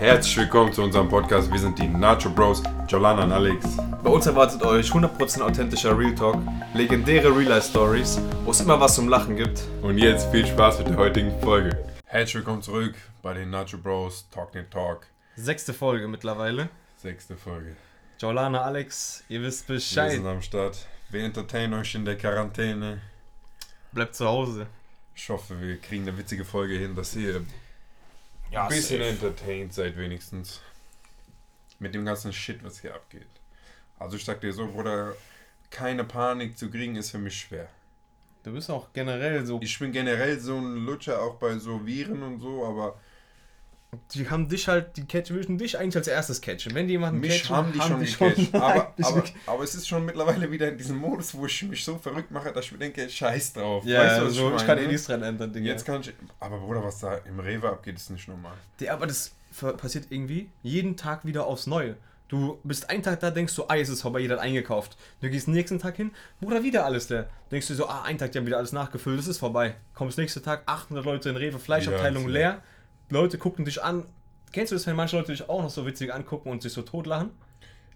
Herzlich willkommen zu unserem Podcast. Wir sind die Nacho Bros, Jolana und Alex. Bei uns erwartet euch 100% authentischer Real Talk, legendäre Real Life Stories, wo es immer was zum Lachen gibt. Und jetzt viel Spaß mit der heutigen Folge. Herzlich willkommen zurück bei den Nacho Bros Talk Net Talk. Sechste Folge mittlerweile. Sechste Folge. Jolana, Alex, ihr wisst Wir Bescheid. sind am Start. Wir entertainen euch in der Quarantäne. Bleibt zu Hause. Ich hoffe, wir kriegen eine witzige Folge hin, dass ihr Ja, ein bisschen safe. entertained seid wenigstens. Mit dem ganzen Shit, was hier abgeht. Also ich sag dir so, Bruder, keine Panik zu kriegen ist für mich schwer. Du bist auch generell so. Ich bin generell so ein Lutscher auch bei so Viren und so, aber Die haben dich halt, die catchen, müssen dich eigentlich als erstes catchen. Wenn die jemanden mich catchen, haben die schon gecatcht. Aber, eigentlich aber, ge- aber es ist schon mittlerweile wieder in diesem Modus, wo ich mich so verrückt mache, dass ich mir denke, scheiß drauf. Ja, Weißt du, was so, ich meine? kann eh nichts dran ändern, Digga. Jetzt kann ich. Aber Bruder, was da im Rewe abgeht, ist nicht normal. Ja, aber das passiert irgendwie jeden Tag wieder aufs Neue. Du bist einen Tag da, denkst du, ah, jetzt ist vorbei, jeder hat eingekauft. Du gehst nächsten Tag hin, Bruder, wieder alles leer. Denkst du so, ah, ein Tag, die haben wieder alles nachgefüllt, es ist vorbei. Kommst nächsten Tag, 800 Leute in Rewe, Fleischabteilung Ja, leer. Leute gucken dich an. Kennst du das, wenn manche Leute dich auch noch so witzig angucken und sich so totlachen?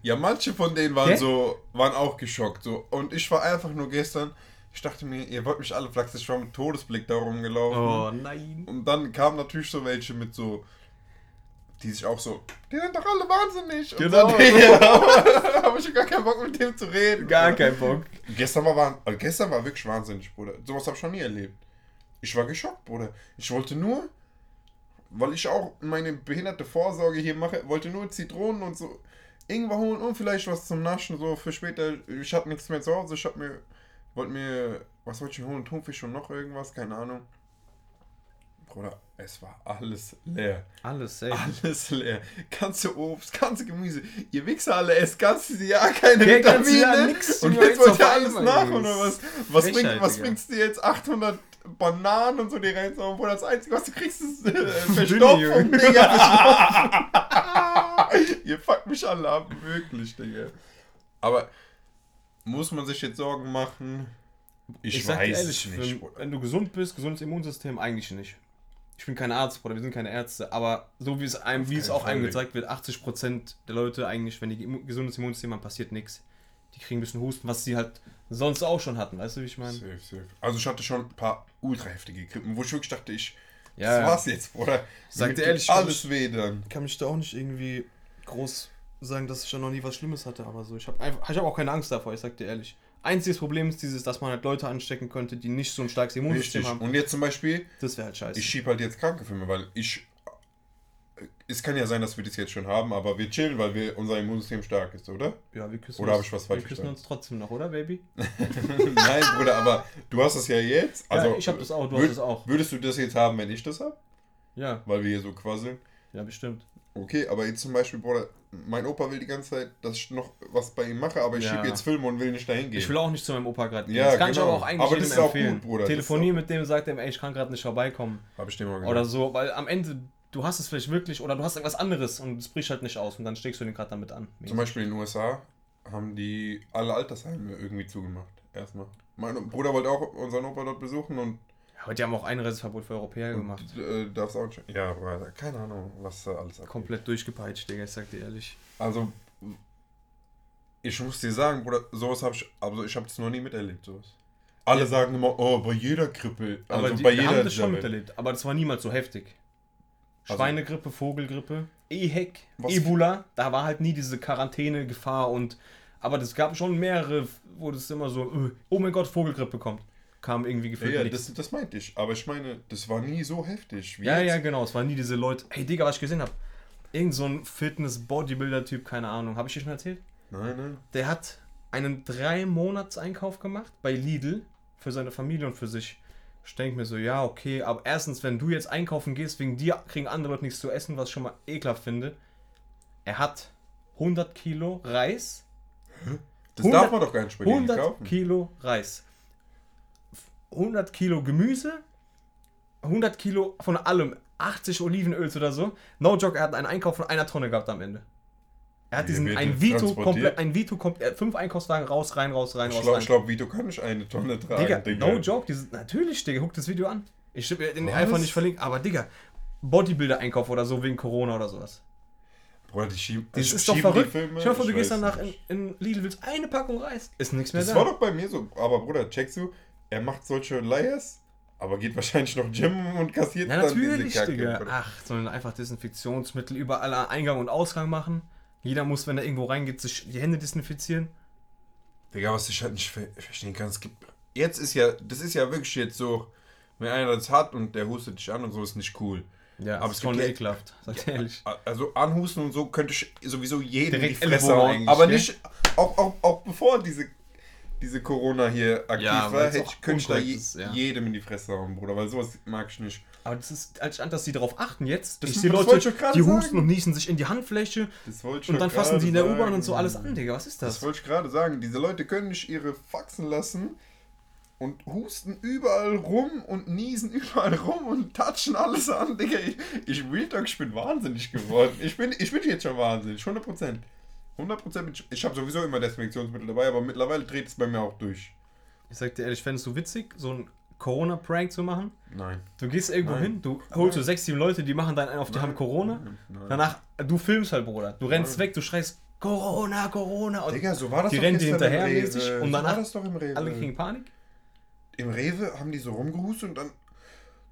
Ja, manche von denen waren Hä? so, waren auch geschockt. So. Und ich war einfach nur gestern, ich dachte mir, ihr wollt mich alle flachsen, ich war mit Todesblick da rumgelaufen. Oh nein. Und dann kamen natürlich so welche mit so, die sich auch so, die sind doch alle wahnsinnig. Und Genau. so, ja, habe ich gar keinen Bock mit dem zu reden. Gar kein Bock. Gestern war, also gestern war wirklich wahnsinnig, Bruder. Sowas habe ich noch nie erlebt. Ich war geschockt, Bruder. Ich wollte nur, weil ich auch meine behinderte Vorsorge hier mache, wollte nur Zitronen und so irgendwo holen und vielleicht was zum Naschen, so für später. Ich hatte nichts mehr zu Hause. Ich hab mir, wollte mir, was wollte ich holen? Thunfisch und noch irgendwas, keine Ahnung. Bruder, es war alles leer. Alles safe. Alles leer. Ganze Obst, ganze Gemüse. Ihr Wichser alle esst ganzes Jahr keine Ja, Vitamine. Jahr nix, und jetzt wollt ihr alles nach, oder was? Was, Frechheit, bringt, was du jetzt? 800 Bananen und so die reinzuhauen, wo das Einzige, was du kriegst, ist äh. Verstopfung, Digga. Ihr fuckt mich alle ab, wirklich, Digga. Aber muss man sich jetzt Sorgen machen? Ich, Ich, weiß ehrlich, nicht, wenn, wenn du gesund bist, gesundes Immunsystem, eigentlich nicht. Ich bin kein Arzt, Bruder, wir sind keine Ärzte, aber so wie es einem, wie es auch einem Fall, gezeigt wird, 80% der Leute eigentlich, wenn die gesundes Immunsystem haben, passiert nichts. Die kriegen ein bisschen Husten, was sie halt sonst auch schon hatten, weißt du, wie ich meine? Safe, safe. Also ich hatte schon ein paar ultra heftige Grippen, wo ich wirklich dachte, ich, Ja, das war's jetzt, Bruder. Sag dir ehrlich, alles weh dann. kann mich da auch nicht irgendwie groß sagen, dass ich da noch nie was Schlimmes hatte, aber so, ich habe habe auch keine Angst davor, ich sag dir ehrlich. Einziges Problem ist dieses, dass man halt Leute anstecken könnte, die nicht so ein starkes Immunsystem Richtig. haben. Und jetzt zum Beispiel, Das wäre halt scheiße. ich schieb halt jetzt Krankenfilme, weil ich. Es kann ja sein, dass wir das jetzt schon haben, aber wir chillen, weil wir, unser Immunsystem stark ist, oder? ja, wir küssen Oder uns- hab ich was falsch Wir küssen uns trotzdem noch, oder, Baby? Nein, Bruder, aber du hast es ja jetzt. Also, ja, ich habe das auch, du würd- hast das auch. Würdest du das jetzt haben, wenn ich das hab? Ja, Weil wir hier so quasseln? ja, bestimmt. Okay, aber jetzt zum Beispiel, Bruder, mein Opa will die ganze Zeit, dass ich noch was bei ihm mache, aber ich Ja. schieb jetzt Filme und will nicht dahin gehen. Ich will auch nicht zu meinem Opa gerade gehen. Ja, das kann ich genau. aber auch eigentlich Aber das ist auch empfehlen. gut, Bruder, das Telefonier mit dem, sagt dem, ey, ich kann gerade nicht vorbeikommen. Hab ich dir mal gesagt. Oder so, weil am Ende, du hast es vielleicht wirklich, oder du hast irgendwas anderes und es bricht halt nicht aus und dann steckst du den gerade damit an. Zum Beispiel in den USA haben die alle Altersheime irgendwie zugemacht. Erstmal. Mein Bruder wollte auch unseren Opa dort besuchen und, Ja, aber die haben auch Einreiseverbot für Europäer gemacht. und äh, darfst auch nicht. Ja, Bruder, keine Ahnung, was da alles abgeht. Komplett durchgepeitscht, Digga, ich sag dir ehrlich. Also, ich muss dir sagen, Bruder, sowas habe ich, also ich habe das noch nie miterlebt, sowas. Alle Ja. sagen immer, oh, bei jeder Grippe, also aber die, bei jeder haben das schon miterlebt, aber das war niemals so heftig. Also- Schweinegrippe, Vogelgrippe, EHEC, Was- Ebola, da war halt nie diese Quarantäne-Gefahr und aber das gab schon mehrere, wo das immer so, äh, oh mein Gott, Vogelgrippe kommt. Kam irgendwie Ja, gefühlt ja nichts. das, das meinte ich. Aber ich meine, das war nie so heftig wie Ja, jetzt. ja, genau. Es waren nie diese Leute. Hey, Digga, was ich gesehen habe. Irgend so ein Fitness-Bodybuilder-Typ, keine Ahnung. Habe ich dir schon erzählt? Nein, nein. Der hat einen drei monats einkauf gemacht bei Lidl für seine Familie und für sich. Ich denke mir so, ja, okay, aber erstens, wenn du jetzt einkaufen gehst, wegen dir kriegen andere Leute nichts zu essen, was ich schon mal ekelhaft finde. Er hat 100 Kilo Reis. Das 100 darf man doch gar nicht denen 100 kaufen. Kilo Reis. 100 Kilo Gemüse. 100 Kilo von allem. 80 Olivenöls oder so. No joke, er hat einen Einkauf von einer Tonne gehabt am Ende. Er hat diesen ein das Vito komplett, ein Vito komplett, fünf Einkaufswagen raus, rein, raus, rein, Ich raus, glaube, rein. glaub, Vito kann nicht eine Tonne tragen, Digga, Digga. no joke, dieses, natürlich, Digga, guck das Video an. Ich will den Was? einfach nicht verlinken, aber Digga, Bodybuilder-Einkauf oder so wegen Corona oder sowas. Bruder, die schieben. Das ist doch schieben verrückt. Filme, dir vor, du ich gehst danach in, in Lidl, willst eine Packung Reis. Ist nichts mehr Das da. war doch bei mir so. Aber Bruder, checkst du, er macht solche Layers, aber geht wahrscheinlich noch Gym und kassiert ja, dann diese natürlich, Kacke. Digga. Ach, sondern einfach Desinfektionsmittel überall an Eingang und Ausgang machen. Jeder muss, wenn er irgendwo reingeht, sich die Hände desinfizieren. Digga, was ich halt nicht ver verstehen kann, es gibt. Jetzt ist ja, das ist ja wirklich jetzt so, wenn einer das hat und der hustet dich an und so, ist nicht cool. Ja, Aber es ist voll ja- ekelhaft, sag ich ehrlich. Also anhusten und so könnte ich sowieso jeden in die Direkt Fresse hauen. Aber nicht, auch, auch, auch bevor diese, diese Corona hier aktiv Ja, war, hätte ich, könnte ich da je, ja. jedem in die Fresse hauen, Bruder, weil sowas mag ich nicht. Aber das ist anstatt, dass die darauf achten jetzt. Das- ich sehe das Leute, die husten sagen. und niesen sich in die Handfläche Das ich und dann fassen die in der U-Bahn und so alles an, Digga. Was ist Das das? wollte ich gerade sagen. Diese Leute können nicht ihre Faxen lassen und husten überall rum und niesen überall rum und touchen alles an, Digga. Ich, ich Real Talk, ich bin wahnsinnig geworden. Ich bin, ich bin jetzt schon wahnsinnig, 100%. 100% bin ich, ich habe sowieso immer Desinfektionsmittel dabei, aber mittlerweile dreht es bei mir auch durch. Ich sag dir ehrlich, fändest du witzig, so ein Corona-Prank zu machen? Nein. Du gehst irgendwo Nein. hin, du holst so Nein. sechs, sieben Leute, die machen dann einen auf, die haben Corona. Nein. Nein. Danach, du filmst halt, Bruder. Du rennst Nein. weg, du schreist Corona, Corona. Und Digga, so war das Die doch rennen dir gestern im hinterher mäßig und so danach war das doch im Rewe. alle kriegen Panik. Im Rewe haben die so rumgehustet und dann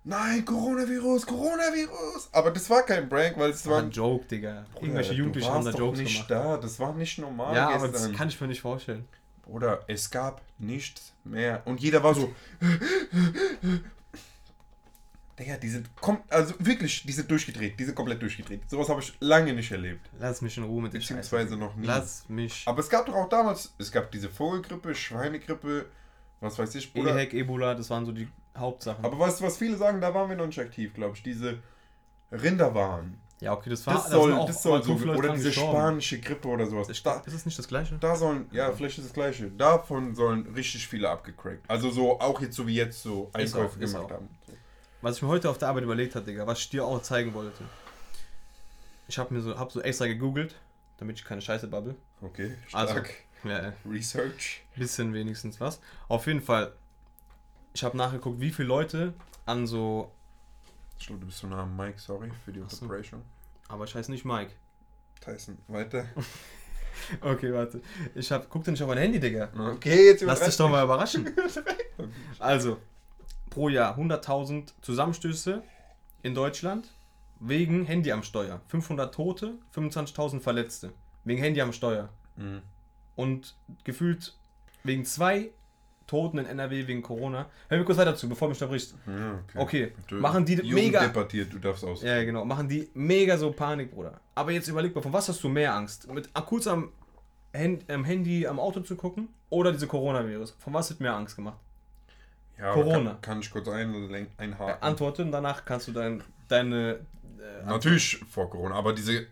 Nein, Coronavirus, Coronavirus. Aber das war kein Prank, weil es Das war war ein Joke, Digga. Bruder, Irgendwelche Jugendlichen haben da doch Jokes nicht gemacht. da. Das war nicht normal Ja, aber das gestern. kann ich mir nicht vorstellen. Bruder, es gab nichts mehr. Und jeder war so. Digga, die sind kom also wirklich, die sind durchgedreht, die sind komplett durchgedreht. Sowas habe ich lange nicht erlebt. Lass mich in Ruhe mit Beziehungsweise noch nie. Lass mich. Aber es gab doch auch damals, es gab diese Vogelgrippe, Schweinegrippe, was weiß ich, Bruder. EHEC, Ebola, das waren so die Hauptsachen. Aber weißt du, was viele sagen, da waren wir noch nicht aktiv, glaube ich. Diese Rinderwaren. Ja, okay, das war. Das da soll, auch das soll so, oder diese gestorben. spanische Grippe oder sowas. Das, Da, ist es nicht das gleiche? da sollen, ja, vielleicht ist das gleiche. Davon sollen richtig viele abgecrackt. Also so, auch jetzt so wie jetzt so Ist Einkäufe auch, ist gemacht haben. Was ich mir heute auf der Arbeit überlegt habe, Digga, was ich dir auch zeigen wollte. Ich habe mir so, hab so extra gegoogelt, damit ich keine Scheiße babbel. Okay, Also- stark. Ja, Research. bisschen wenigstens was. Auf jeden Fall, ich habe nachgeguckt, wie viele Leute an so, Ich glaube, du bist so nah am Mike, sorry für die. Unterbrechung. aber ich heiße nicht Mike. Tyson, weiter. Okay, warte. Ich hab, guck dir nicht auf mein Handy, Digga. Okay, jetzt Lass dich doch mal überraschen. Also, pro Jahr 100.000 Zusammenstöße in Deutschland wegen Handy am Steuer. 500 Tote, 25.000 Verletzte. Wegen Handy am Steuer. Mhm. Und gefühlt wegen zwei Toten in NRW wegen Corona. Hör mir kurz weiter zu, bevor du mich unterbrichst. Ja, Okay, Du- machen die Jugend mega- debattiert, du darfst aus. Ja, genau. Machen die mega so Panik, Bruder. Aber jetzt überleg mal, von was hast du mehr Angst? Mit kurz am, Hand, am Handy am Auto zu gucken oder diese Coronavirus? Von was hat mehr Angst gemacht? Ja, Corona. Kann, kann ich kurz ein, Äh, einhaken? antworte und danach kannst du dein, deine. Äh, Natürlich vor Corona, aber diese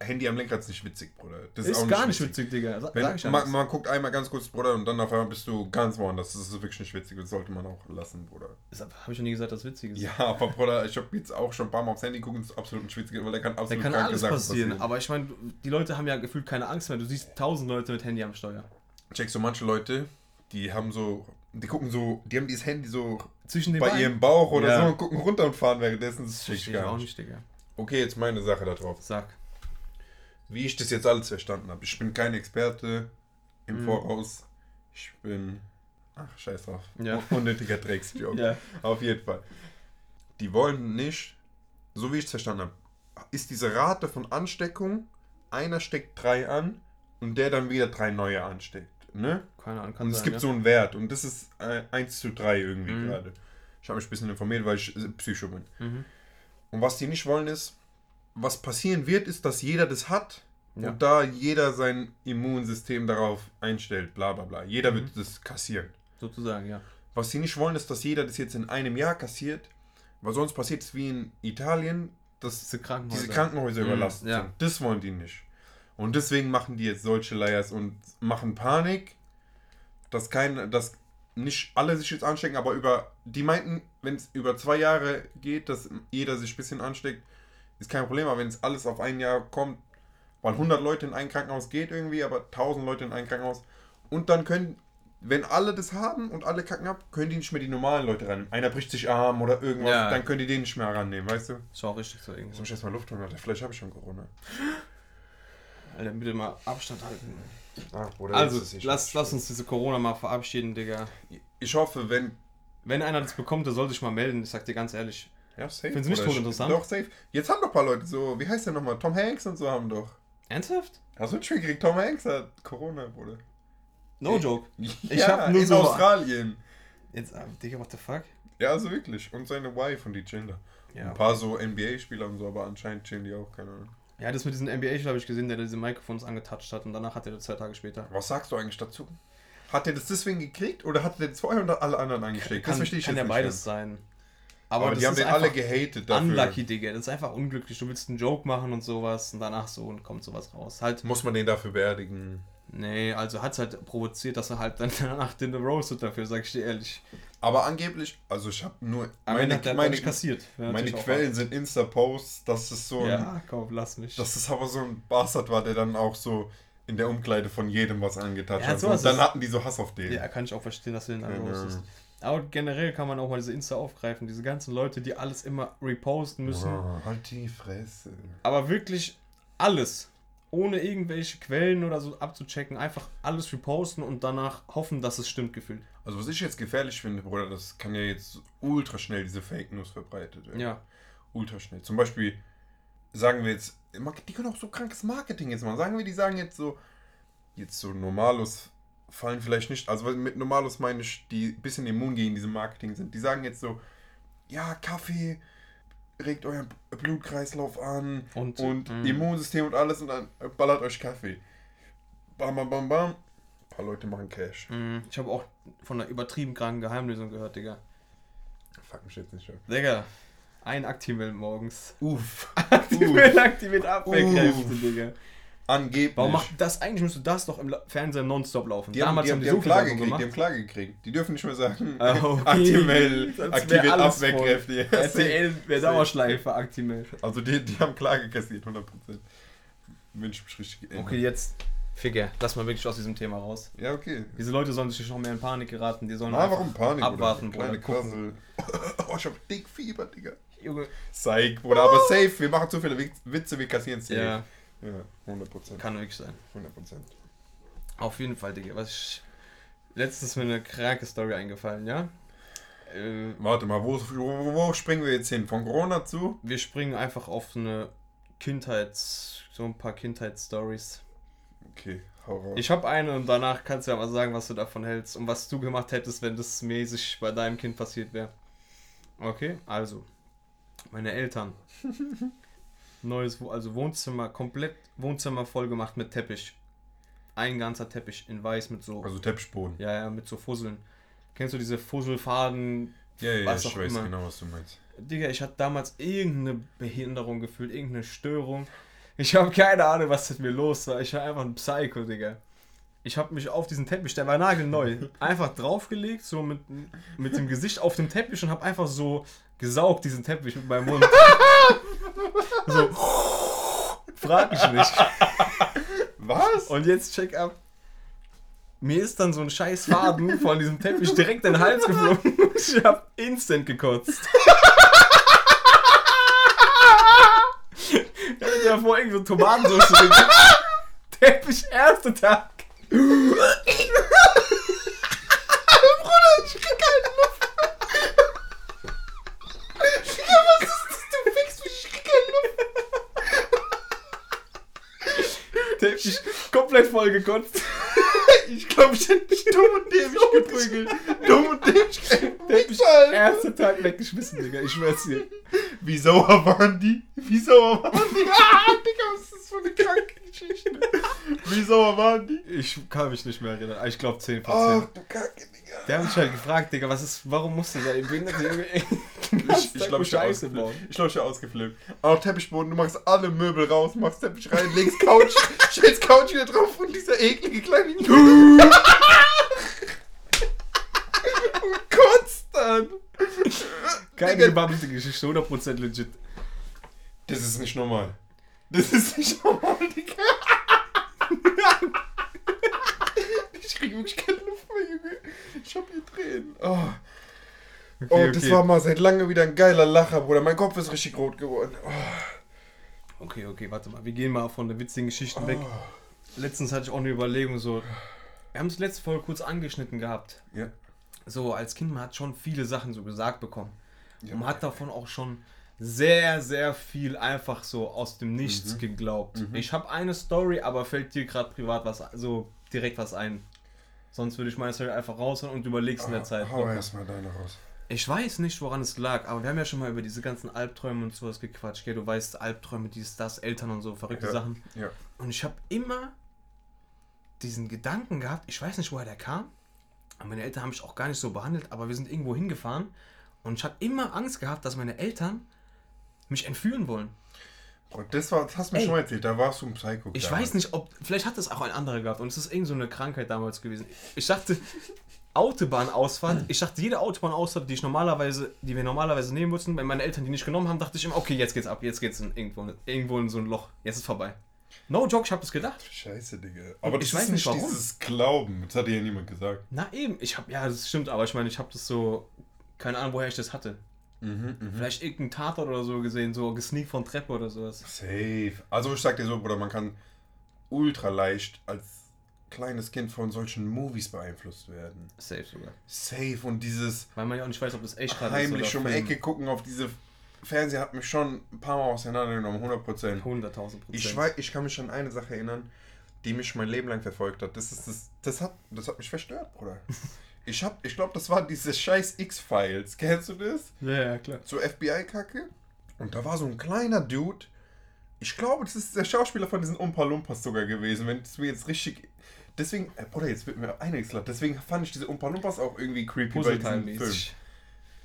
Handy am Lenkrad ist nicht witzig, Bruder. Das ist, gar nicht witzig, Digga. Sa- Wenn, Sag ich man, man guckt einmal ganz kurz, Bruder, und dann auf einmal bist du ganz woanders. Das ist wirklich nicht witzig. Das sollte man auch lassen, Bruder. Habe ich schon nie gesagt, dass witzig ist. Ja, aber Bruder, ich habe jetzt auch schon ein paar Mal aufs Handy geguckt und es ist absolut nicht witzig, weil da kann absolut kann kranke alles Sachen passieren. Aber ich meine, die Leute haben ja gefühlt keine Angst mehr. Du siehst tausend Leute mit Handy am Steuer. Checkst du manche Leute, die haben so, die gucken so, die haben dieses Handy so Zwischen den bei Beinen. ihrem Bauch oder Ja. so und gucken runter und fahren währenddessen. Das check Verstehe ich gar auch nicht. nicht, Digga. Okay, jetzt meine Sache da drauf. Sag. Wie ich das jetzt alles verstanden habe. Ich bin kein Experte im Mhm. Voraus. Ich bin. Ach, scheiß drauf. Ja. Unnötiger Drecksjoke. Ja. Auf jeden Fall. Die wollen nicht, so wie ich es verstanden habe, ist diese Rate von Ansteckung, einer steckt drei an und der dann wieder drei neue ansteckt. Ne? Keine Ahnung, kann Und es sein, gibt ja. so einen Wert und das ist äh, 1 zu 3 irgendwie Mhm. gerade. Ich habe mich ein bisschen informiert, weil ich äh, Psycho bin. Mhm. Und was die nicht wollen ist, was passieren wird, ist, dass jeder das hat Ja. und da jeder sein Immunsystem darauf einstellt, bla bla bla. Jeder Mhm. wird das kassieren. Sozusagen, ja. Was sie nicht wollen, ist, dass jeder das jetzt in einem Jahr kassiert, weil sonst passiert es wie in Italien, dass Diese Krankenhäuser. diese Krankenhäuser Mhm, überlastet ja. sind. Das wollen die nicht. Und deswegen machen die jetzt solche Layers und machen Panik, dass kein, dass nicht alle sich jetzt anstecken, aber über, die meinten, wenn es über zwei Jahre geht, dass jeder sich ein bisschen ansteckt, ist kein Problem, aber wenn es alles auf ein Jahr kommt, weil 100 Leute in ein Krankenhaus geht irgendwie, aber 1000 Leute in ein Krankenhaus und dann können, wenn alle das haben und alle kacken ab, können die nicht mehr die normalen Leute rannehmen. Einer bricht sich Arm oder irgendwas, Ja. dann können die den nicht mehr rannehmen, weißt du? Ist auch richtig so irgendwie. muss ich erstmal Luft holen, Alter. Vielleicht habe ich schon Corona. Alter, bitte mal Abstand halten. Ach, Bruder, Also, es lass, lass uns diese Corona mal verabschieden, Digga. Ich hoffe, wenn. Wenn einer das bekommt, der soll sich mal melden. Ich sag dir ganz ehrlich. Ja, safe. Findest du nicht Bruder. todinteressant? Doch, safe. Jetzt haben doch ein paar Leute so, wie heißt der nochmal? Tom Hanks und so haben doch. Ernsthaft? Hast du nicht gekriegt? Tom Hanks hat Corona, Bruder. No Ey. joke. Ich hab nur in so- Australien. Jetzt, ah, Digga, what the fuck? Ja, also wirklich. Und seine Wife und die da. Ja. Ein paar so NBA-Spieler und so, aber anscheinend chillen die auch, keine Ahnung. Ja, das mit diesem NBA, habe ich gesehen, der diese Mikrofons angetatscht hat und danach hat er das zwei Tage später. Was sagst du eigentlich dazu? Hat er das deswegen gekriegt oder hat er das vorher unter alle anderen angesteckt? Kann, das verstehe ich kann ja beides sein. Aber, das die haben den alle gehatet dafür. Unlucky, Digga. Das ist einfach unglücklich. Du willst einen Joke machen und sowas und danach so und kommt sowas raus. Halt, Muss man den dafür beerdigen? nee, also hat es halt provoziert, dass er halt dann danach den roastet dafür, sag ich dir ehrlich. Aber angeblich, also ich habe nur Ende meine, hat der meine, kassiert. Wäre meine natürlich auch Quellen sind Insta-Posts, dass es so wahr. ein, Ja, komm, lass mich. dass es aber so ein Bastard war, der dann auch so in der Umkleide von jedem was angetatscht Ja, hat. Und dann hatten die so Hass auf den. ja, kann ich auch verstehen, dass du den dann Genau. roastest. Aber generell kann man auch mal diese Insta aufgreifen. Diese ganzen Leute, die alles immer reposten müssen. Oh, halt die Fresse. Aber wirklich alles. Ohne irgendwelche Quellen oder so abzuchecken. Einfach alles reposten und danach hoffen, dass es stimmt gefühlt. Also was ich jetzt gefährlich finde, Bruder, das kann ja jetzt ultra schnell diese Fake News verbreitet werden. Ja. Ultra schnell. Zum Beispiel sagen wir jetzt, die können auch so krankes Marketing jetzt machen. Sagen wir, die sagen jetzt so, jetzt so Normalos fallen vielleicht nicht, also mit Normalos meine ich, die ein bisschen immun gegen diese Marketing sind. Die sagen jetzt so, ja, Kaffee regt euren Blutkreislauf an Und, und mm. Immunsystem und alles und dann ballert euch Kaffee. Bam, bam, bam, bam. Ein paar Leute machen Cash. Mm, Ich habe auch von einer übertrieben kranken Geheimlösung gehört, Digga. Fuck mich jetzt nicht ab. Digga, ein Actimel morgens. Uff. Actimel aktiviert Abwehrkräfte, Uff. Digga. Angeblich. Warum macht das eigentlich, müsste das doch im Fernsehen nonstop laufen. Die haben, Damals die, haben, die haben so viel Klage gekriegt, die haben Klage gekriegt. Die dürfen nicht mehr sagen, okay. Wär aktiviert Abwehrkräfte. RTL wäre. Dauerschleife, Actimel. Also die, die haben Klage kassiert, 100%. Wünsche ich mich richtig geändert. Okay, jetzt. Ficker, lass mal wirklich aus diesem Thema raus. Ja, okay. Diese Leute sollen sich noch mehr in Panik geraten. Die sollen Ah, warum Panik, abwarten, Bruder? Kleine Bruder. Oh, ich hab dick Fieber, Digga. Junge. Zeig, Bruder, aber safe. Wir machen zu viele Witz- Witze, wir kassieren safe. Ja, Ja, 100%. kann wirklich sein. 100%. Auf jeden Fall, Digga. Was ich. Letztens ist mir eine kranke Story eingefallen, ja? Äh, Warte mal, wo, wo, wo springen wir jetzt hin? Von Corona zu? wir springen einfach auf eine Kindheits. so ein paar Kindheitsstories. Okay, hau raus. Ich habe eine und danach kannst du ja mal sagen, was du davon hältst und was du gemacht hättest, wenn das mäßig bei deinem Kind passiert wäre. Okay, also. Meine Eltern. Neues, also Wohnzimmer, komplett Wohnzimmer voll gemacht mit Teppich. Ein ganzer Teppich in weiß mit so. also Teppichboden. Ja, ja, mit so Fusseln. Kennst du diese Fusselfaden? Ja, ja, Was ich auch weiß immer. genau, was du meinst. Digga, ich hatte damals irgendeine Behinderung gefühlt, irgendeine Störung. Ich habe keine Ahnung, was mit mir los war. Ich war einfach ein Psycho, Digga. Ich habe mich auf diesen Teppich, der war nagelneu, einfach draufgelegt, so mit, mit dem Gesicht auf dem Teppich und habe einfach so gesaugt, diesen Teppich mit meinem Mund. so. Frag mich nicht. Was? Und jetzt check ab. Mir ist dann so ein scheiß Faden von diesem Teppich direkt in den Hals geflogen ich hab instant gekotzt. Ich hatte davor irgendwie so Tomatensauce. Teppich, erster Tag. Bruder, ich krieg keine Luft. Ja, was ist das? Du fickst mich, ich krieg keine Luft. Teppich komplett voll gekotzt. Ich glaube, ich hätte mich dumm und dämlich geprügelt. dumm und dämlich Teppich, Alter. erster Tag weggeschmissen, Digga. Ich schwör's dir. Wie sauer waren die? Wie sauer waren die? Ah, Digga, was ist das für eine kranke Geschichte? Wie sauer waren die? Ich kann mich nicht mehr erinnern. Ich glaube 10%. Ach, du Kacke, Digga. Der hat mich halt gefragt, Digga, was ist, warum musst du da im Behinderte Junge Ich, ich glaube, ich habe ausgeflippt. bauen? Ich glaube, ich habe ausgeflippt. Auch Teppichboden, du machst alle Möbel raus, machst Teppich rein, legst Couch, stellst Couch wieder drauf und dieser eklige kleine Junge. und kotzt dann. Keine gebabbelte Geschichte, 100% legit. Das ist nicht normal. Das ist nicht normal, Digga. ich krieg wirklich keine Luft mehr, Junge. Ich hab hier Tränen. Oh. Oh, Okay, das war mal seit lange wieder ein geiler Lacher, Bruder. Mein Kopf ist richtig rot geworden. Oh. Okay, okay, warte mal. Wir gehen mal von der witzigen Geschichten weg. Letztens hatte ich auch eine Überlegung, so. Wir haben es letzte Folge kurz angeschnitten gehabt. Ja. So, als Kind, man hat schon viele Sachen so gesagt bekommen. Ja. Und man hat davon auch schon sehr, sehr viel einfach so aus dem Nichts geglaubt. Ich habe eine Story, aber fällt dir gerade privat was, so direkt was ein. Sonst würde ich meine Story einfach raushauen und überlegst in der Zeit. Hau erstmal deine raus. Ich weiß nicht, woran es lag, aber wir haben ja schon mal über diese ganzen Albträume und sowas gequatscht. Gell? Du weißt, Albträume, dies, das, Eltern und so, verrückte Ja. Sachen. Ja. Und ich habe immer diesen Gedanken gehabt, ich weiß nicht, woher der kam. Aber meine Eltern haben mich auch gar nicht so behandelt, aber wir sind irgendwo hingefahren und ich habe immer Angst gehabt, dass meine Eltern mich entführen wollen. Und das, war, das hast du mir Ey. schon mal erzählt, da warst du ein Psycho. Ich damals. weiß nicht, ob. Vielleicht hat das auch ein anderer gehabt und es ist irgend so eine Krankheit damals gewesen. Ich dachte, Autobahnausfahrt, ich dachte, jede Autobahnausfahrt, die ich normalerweise, die wir normalerweise nehmen mussten, wenn meine Eltern die nicht genommen haben, dachte ich immer, okay, jetzt geht's ab, jetzt geht's in irgendwo, irgendwo in so ein Loch, jetzt ist vorbei. No joke, ich habe das gedacht. Scheiße, Digga. Aber das Ich ist weiß nicht, warum. dieses Glauben. Das hat dir ja niemand gesagt. Na eben, ich habe, ja, das stimmt, aber ich meine, ich habe das so, keine Ahnung, woher ich das hatte. Mhm, Vielleicht irgendein Tatort oder so gesehen, so gesneakt von Treppe oder sowas. Safe. Also ich sag dir so, Bruder, man kann ultra leicht als kleines Kind von solchen Movies beeinflusst werden. Safe sogar. Safe und dieses Weil man ja auch nicht weiß, ob das echt gerade heimlich ist um die Film. Ecke gucken auf diese Fernseher hat mich schon ein paar Mal auseinandergenommen, 100 Prozent. 100.000 Prozent. Ich, weiß, ich kann mich an eine Sache erinnern, die mich mein Leben lang verfolgt hat. Das, ist das, das, hat, das hat mich verstört, Bruder. Ich, hab- ich glaube, das war diese scheiß X-Files. Kennst du das? Ja, ja, klar. so FBI-Kacke. Und da war so ein kleiner Dude. Ich glaube, das ist der Schauspieler von diesen Umpa Lumpas sogar gewesen, wenn es mir jetzt richtig. Deswegen, äh, Bruder, jetzt wird mir einiges klar. Deswegen fand ich diese Umpa Lumpas auch irgendwie creepy bei diesem Film.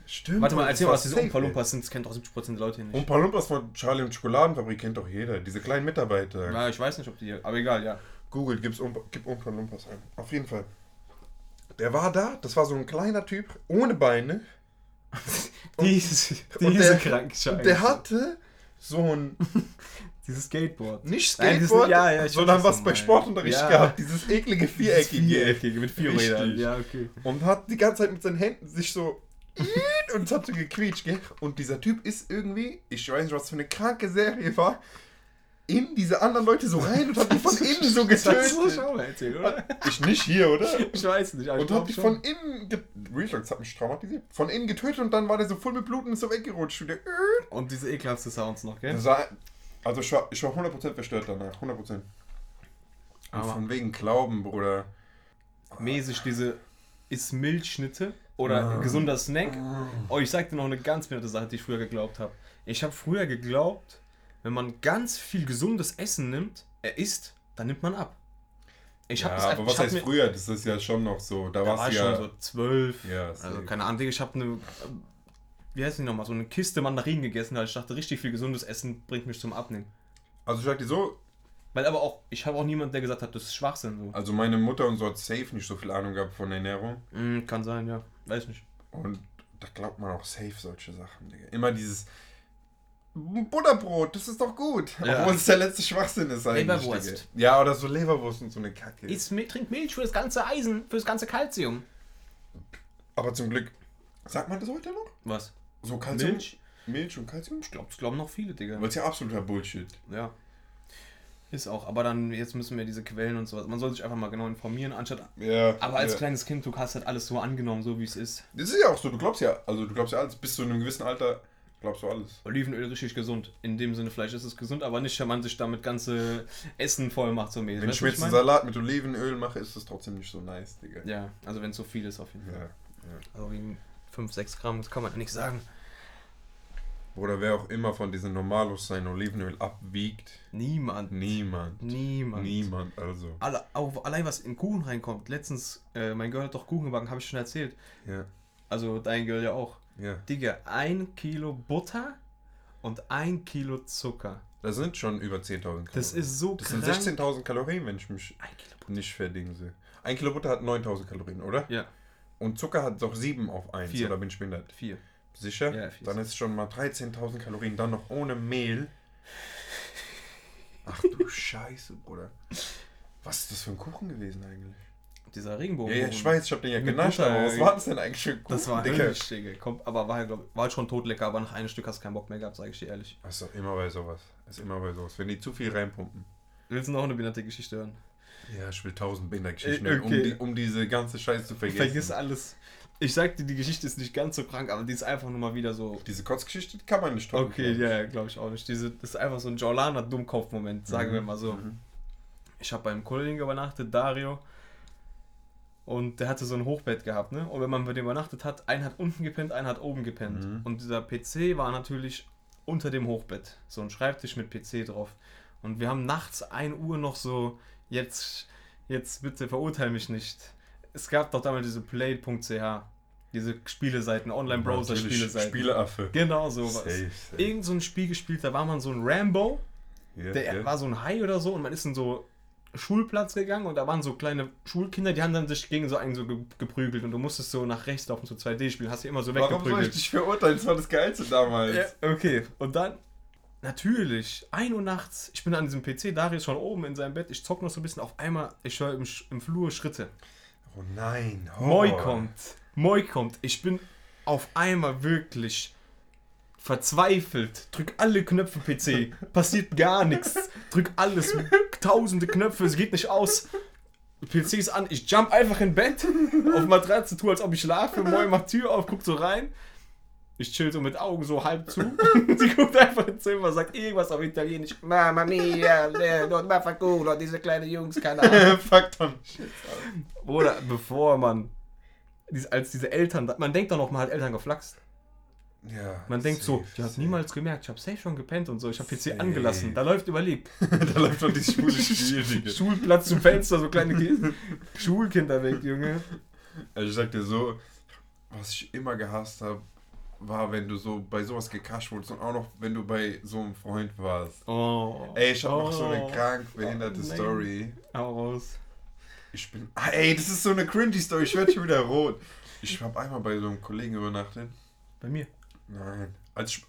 Stimmt. Warte mal, erzähl mal, was diese Umpa. Lumpas sind. Das kennt doch 70% der Leute hier nicht. Umpa Lumpas von Charlie und Schokoladenfabrik kennt doch jeder. Diese kleinen Mitarbeiter. Ja, ich weiß nicht, ob die hier. Aber egal, ja. Google, gib's Umpa, gib Umpa Lumpas ein. Auf jeden Fall. Der war da, das war so ein kleiner Typ, ohne Beine. Diese, und diese der- kranke Scheiße. Und der hatte so ein, Dieses Skateboard. nicht Nein, dieses- Skateboard, ja, ja, ich sondern was bei. Sportunterricht Ja. gehabt. Dieses eklige Viereckige. Viereckige mit vier. Rädern. Ja, okay. Und hat die ganze Zeit mit seinen Händen sich so und es hat so gequietscht, gell? Und dieser Typ ist irgendwie, ich weiß nicht, was für eine kranke Serie war, in diese anderen Leute so rein und hat die von innen so Das getötet. schon mal erzählt, oder? Ich nicht hier, oder? Ich weiß nicht. Und hat die schon. von innen, Real das hat mich traumatisiert, von innen getötet und dann war der so voll mit Blut und ist so weggerutscht. Und diese ekelhafte Sounds noch, gell? das war, also ich war, ich war 100% verstört danach, 100%. Und Aber- von wegen Glauben, Bruder. Mäßig diese ist Milchschnitte oder Ah. gesunder Snack. Oh, ich sag dir noch eine ganz nette Sache, die ich früher geglaubt habe. Ich habe früher geglaubt, wenn man ganz viel gesundes Essen nimmt, er isst, dann nimmt man ab. Ich habe ja, das aber einfach- was ich hab heißt früher? Das ist ja schon noch so. Da, Da war warst ich du ja. schon so zwölf. ja, Also keine Ahnung, ich habe eine, wie heißt die nochmal, so eine Kiste Mandarinen gegessen, weil ich dachte, richtig viel gesundes Essen bringt mich zum Abnehmen. Also ich sag dir so, Weil aber auch, ich habe auch niemanden, der gesagt hat, das ist Schwachsinn. So. also meine Mutter und so hat safe nicht so viel Ahnung gehabt von Ernährung. Mm, kann sein, ja. Weiß nicht. Und da glaubt man auch safe solche Sachen, Digga. Immer dieses Butterbrot, das ist doch gut. Ja. Obwohl es der letzte Schwachsinn ist eigentlich. Leberwurst. Digga. Ja, oder so Leberwurst und so eine Kacke. Ist, trink Milch für das ganze Eisen, für das ganze Kalzium. Aber zum Glück, sagt man das heute noch? Was? So Kalzium? Milch? Milch und Kalzium? Ich glaube, das glauben noch viele, Digga. Aber ist ja absoluter Bullshit. Ja. Ist auch, aber dann, jetzt müssen wir diese Quellen und sowas. Man soll sich einfach mal genau informieren, anstatt. Ja. Aber als ja. kleines Kind, du hast halt alles so angenommen, so wie es ist. Das ist ja auch so, du glaubst ja, also du glaubst ja alles, bis zu einem gewissen Alter glaubst du alles. Olivenöl richtig gesund. In dem Sinne, vielleicht ist es gesund, aber nicht, wenn man sich damit ganze Essen voll macht, so mäßig. Wenn ich Weißt mir jetzt einen? Salat mit Olivenöl mache, ist das trotzdem nicht so nice, Digga. Ja, also wenn es so viel ist, auf jeden Fall. Ja. Also wegen 5, 6 Gramm, das kann man ja nicht sagen. Oder wer auch immer von diesen Normalos sein Olivenöl abwiegt, Niemand. niemand. Niemand. Niemand, also. Alle, auch, allein was in Kuchen reinkommt. Letztens, äh, mein Girl hat doch Kuchen gebacken, habe ich schon erzählt. Ja, Also dein Girl ja auch. ja. Digga, ein Kilo Butter und ein Kilo Zucker. Das sind schon über 10.000 Kalorien. Das ist so Das krank. sind 16.000 Kalorien, wenn ich mich Ein Kilo Butter. nicht verdingse. Ein Kilo Butter hat 9.000 Kalorien, oder? Ja, Und Zucker hat doch 7 auf 1, Vier. oder bin ich behindert? vier. Sicher? Ja, vier. Dann ist es schon mal 13.000 Kalorien, dann noch ohne Mehl. Ach du Scheiße, Bruder. Was ist das für ein Kuchen gewesen eigentlich? Dieser Regenbogen. Ja, ja, ich weiß, ich hab den ja genascht, aber was war das denn eigentlich für Das war höllisch, Digga. Komm, aber war, ja, glaub, war halt schon totlecker, aber nach einem Stück hast du keinen Bock mehr gehabt, sag ich dir ehrlich. Ist doch immer bei sowas. Ist immer bei sowas. Wenn die zu viel reinpumpen. Willst du noch eine behinderte Geschichte hören? Ja, ich will tausend Bildergeschichten Äh, hören, um, okay. die, um diese ganze Scheiße zu vergessen. Vergiss alles. Ich sag dir, die Geschichte ist nicht ganz so krank, aber die ist einfach nur mal wieder so. Diese Kotzgeschichte die kann man nicht toppen. Okay, glaub ja, glaube ich auch nicht. Diese, das ist einfach so ein Jorlana Dummkopf-Moment, sagen Mhm. wir mal so. Mhm. Ich habe beim Kollegen übernachtet, Dario. Und der hatte so ein Hochbett gehabt, ne? Und wenn man bei dem übernachtet hat, einer hat unten gepennt, einer hat oben gepennt. Mhm. Und dieser PC war natürlich unter dem Hochbett. So ein Schreibtisch mit PC drauf. Und wir haben nachts 1 Uhr noch so, jetzt, jetzt bitte verurteil mich nicht. Es gab doch damals diese play.ch, diese Spieleseiten, Online-Browser-Spieleseiten. Spieleaffe. Genau sowas. Safe, safe. Irgend so ein Spiel gespielt, da war man so ein Rambo, Ja, der ja. war so ein Hai oder so und man ist in so Schulplatz gegangen und da waren so kleine Schulkinder, die haben dann sich gegen so einen so ge geprügelt und du musstest so nach rechts laufen, so 2D spielen, hast du immer so Warum soll ich weggeprügelt. dich verurteilen? Das war das Geilste damals. Ja, okay, und dann natürlich, 1 Uhr nachts, ich bin an diesem PC, Dario ist schon oben in seinem Bett, ich zock noch so ein bisschen, auf einmal, ich höre im, im Flur Schritte. Oh nein. Moi Horror. kommt. Moi kommt. Ich bin auf einmal wirklich verzweifelt. Drück alle Knöpfe PC. Passiert gar nichts. Drück alles. Tausende Knöpfe. Es geht nicht aus. PC ist an. Ich jump einfach in Bett. Auf Matratze. Tu, als ob ich schlafe. Moi macht Tür auf. Guckt so rein. Ich chill so mit Augen so halb zu. Sie guckt einfach ins Zimmer, sagt irgendwas auf Italienisch. Mamma mia, non ma fa culo, diese kleine Jungs, keine Ahnung. Fuck doch nicht. Oder bevor man, als diese Eltern, man denkt doch noch, man hat Eltern geflaxt. Ja. Man denkt so, safe, die hat safe. niemals gemerkt, ich habe safe schon gepennt und so, ich habe PC Safe. angelassen, da läuft überlegt. da läuft doch dieses schwule. Schulplatz zum Fenster, so kleine Ki- Schulkinder weg, Junge. Also ich sag dir so, was ich immer gehasst habe, war, wenn du so bei sowas gekascht wurdest und auch noch, wenn du bei so einem Freund warst. Oh. Ey, ich hab noch so eine Oh. krank behinderte Oh. Story. Hau raus. Ich bin. Ah, ey, das ist so eine cringy Story, ich werde schon wieder rot. Ich habe einmal bei so einem Kollegen übernachtet. Bei mir. Nein. Als ich,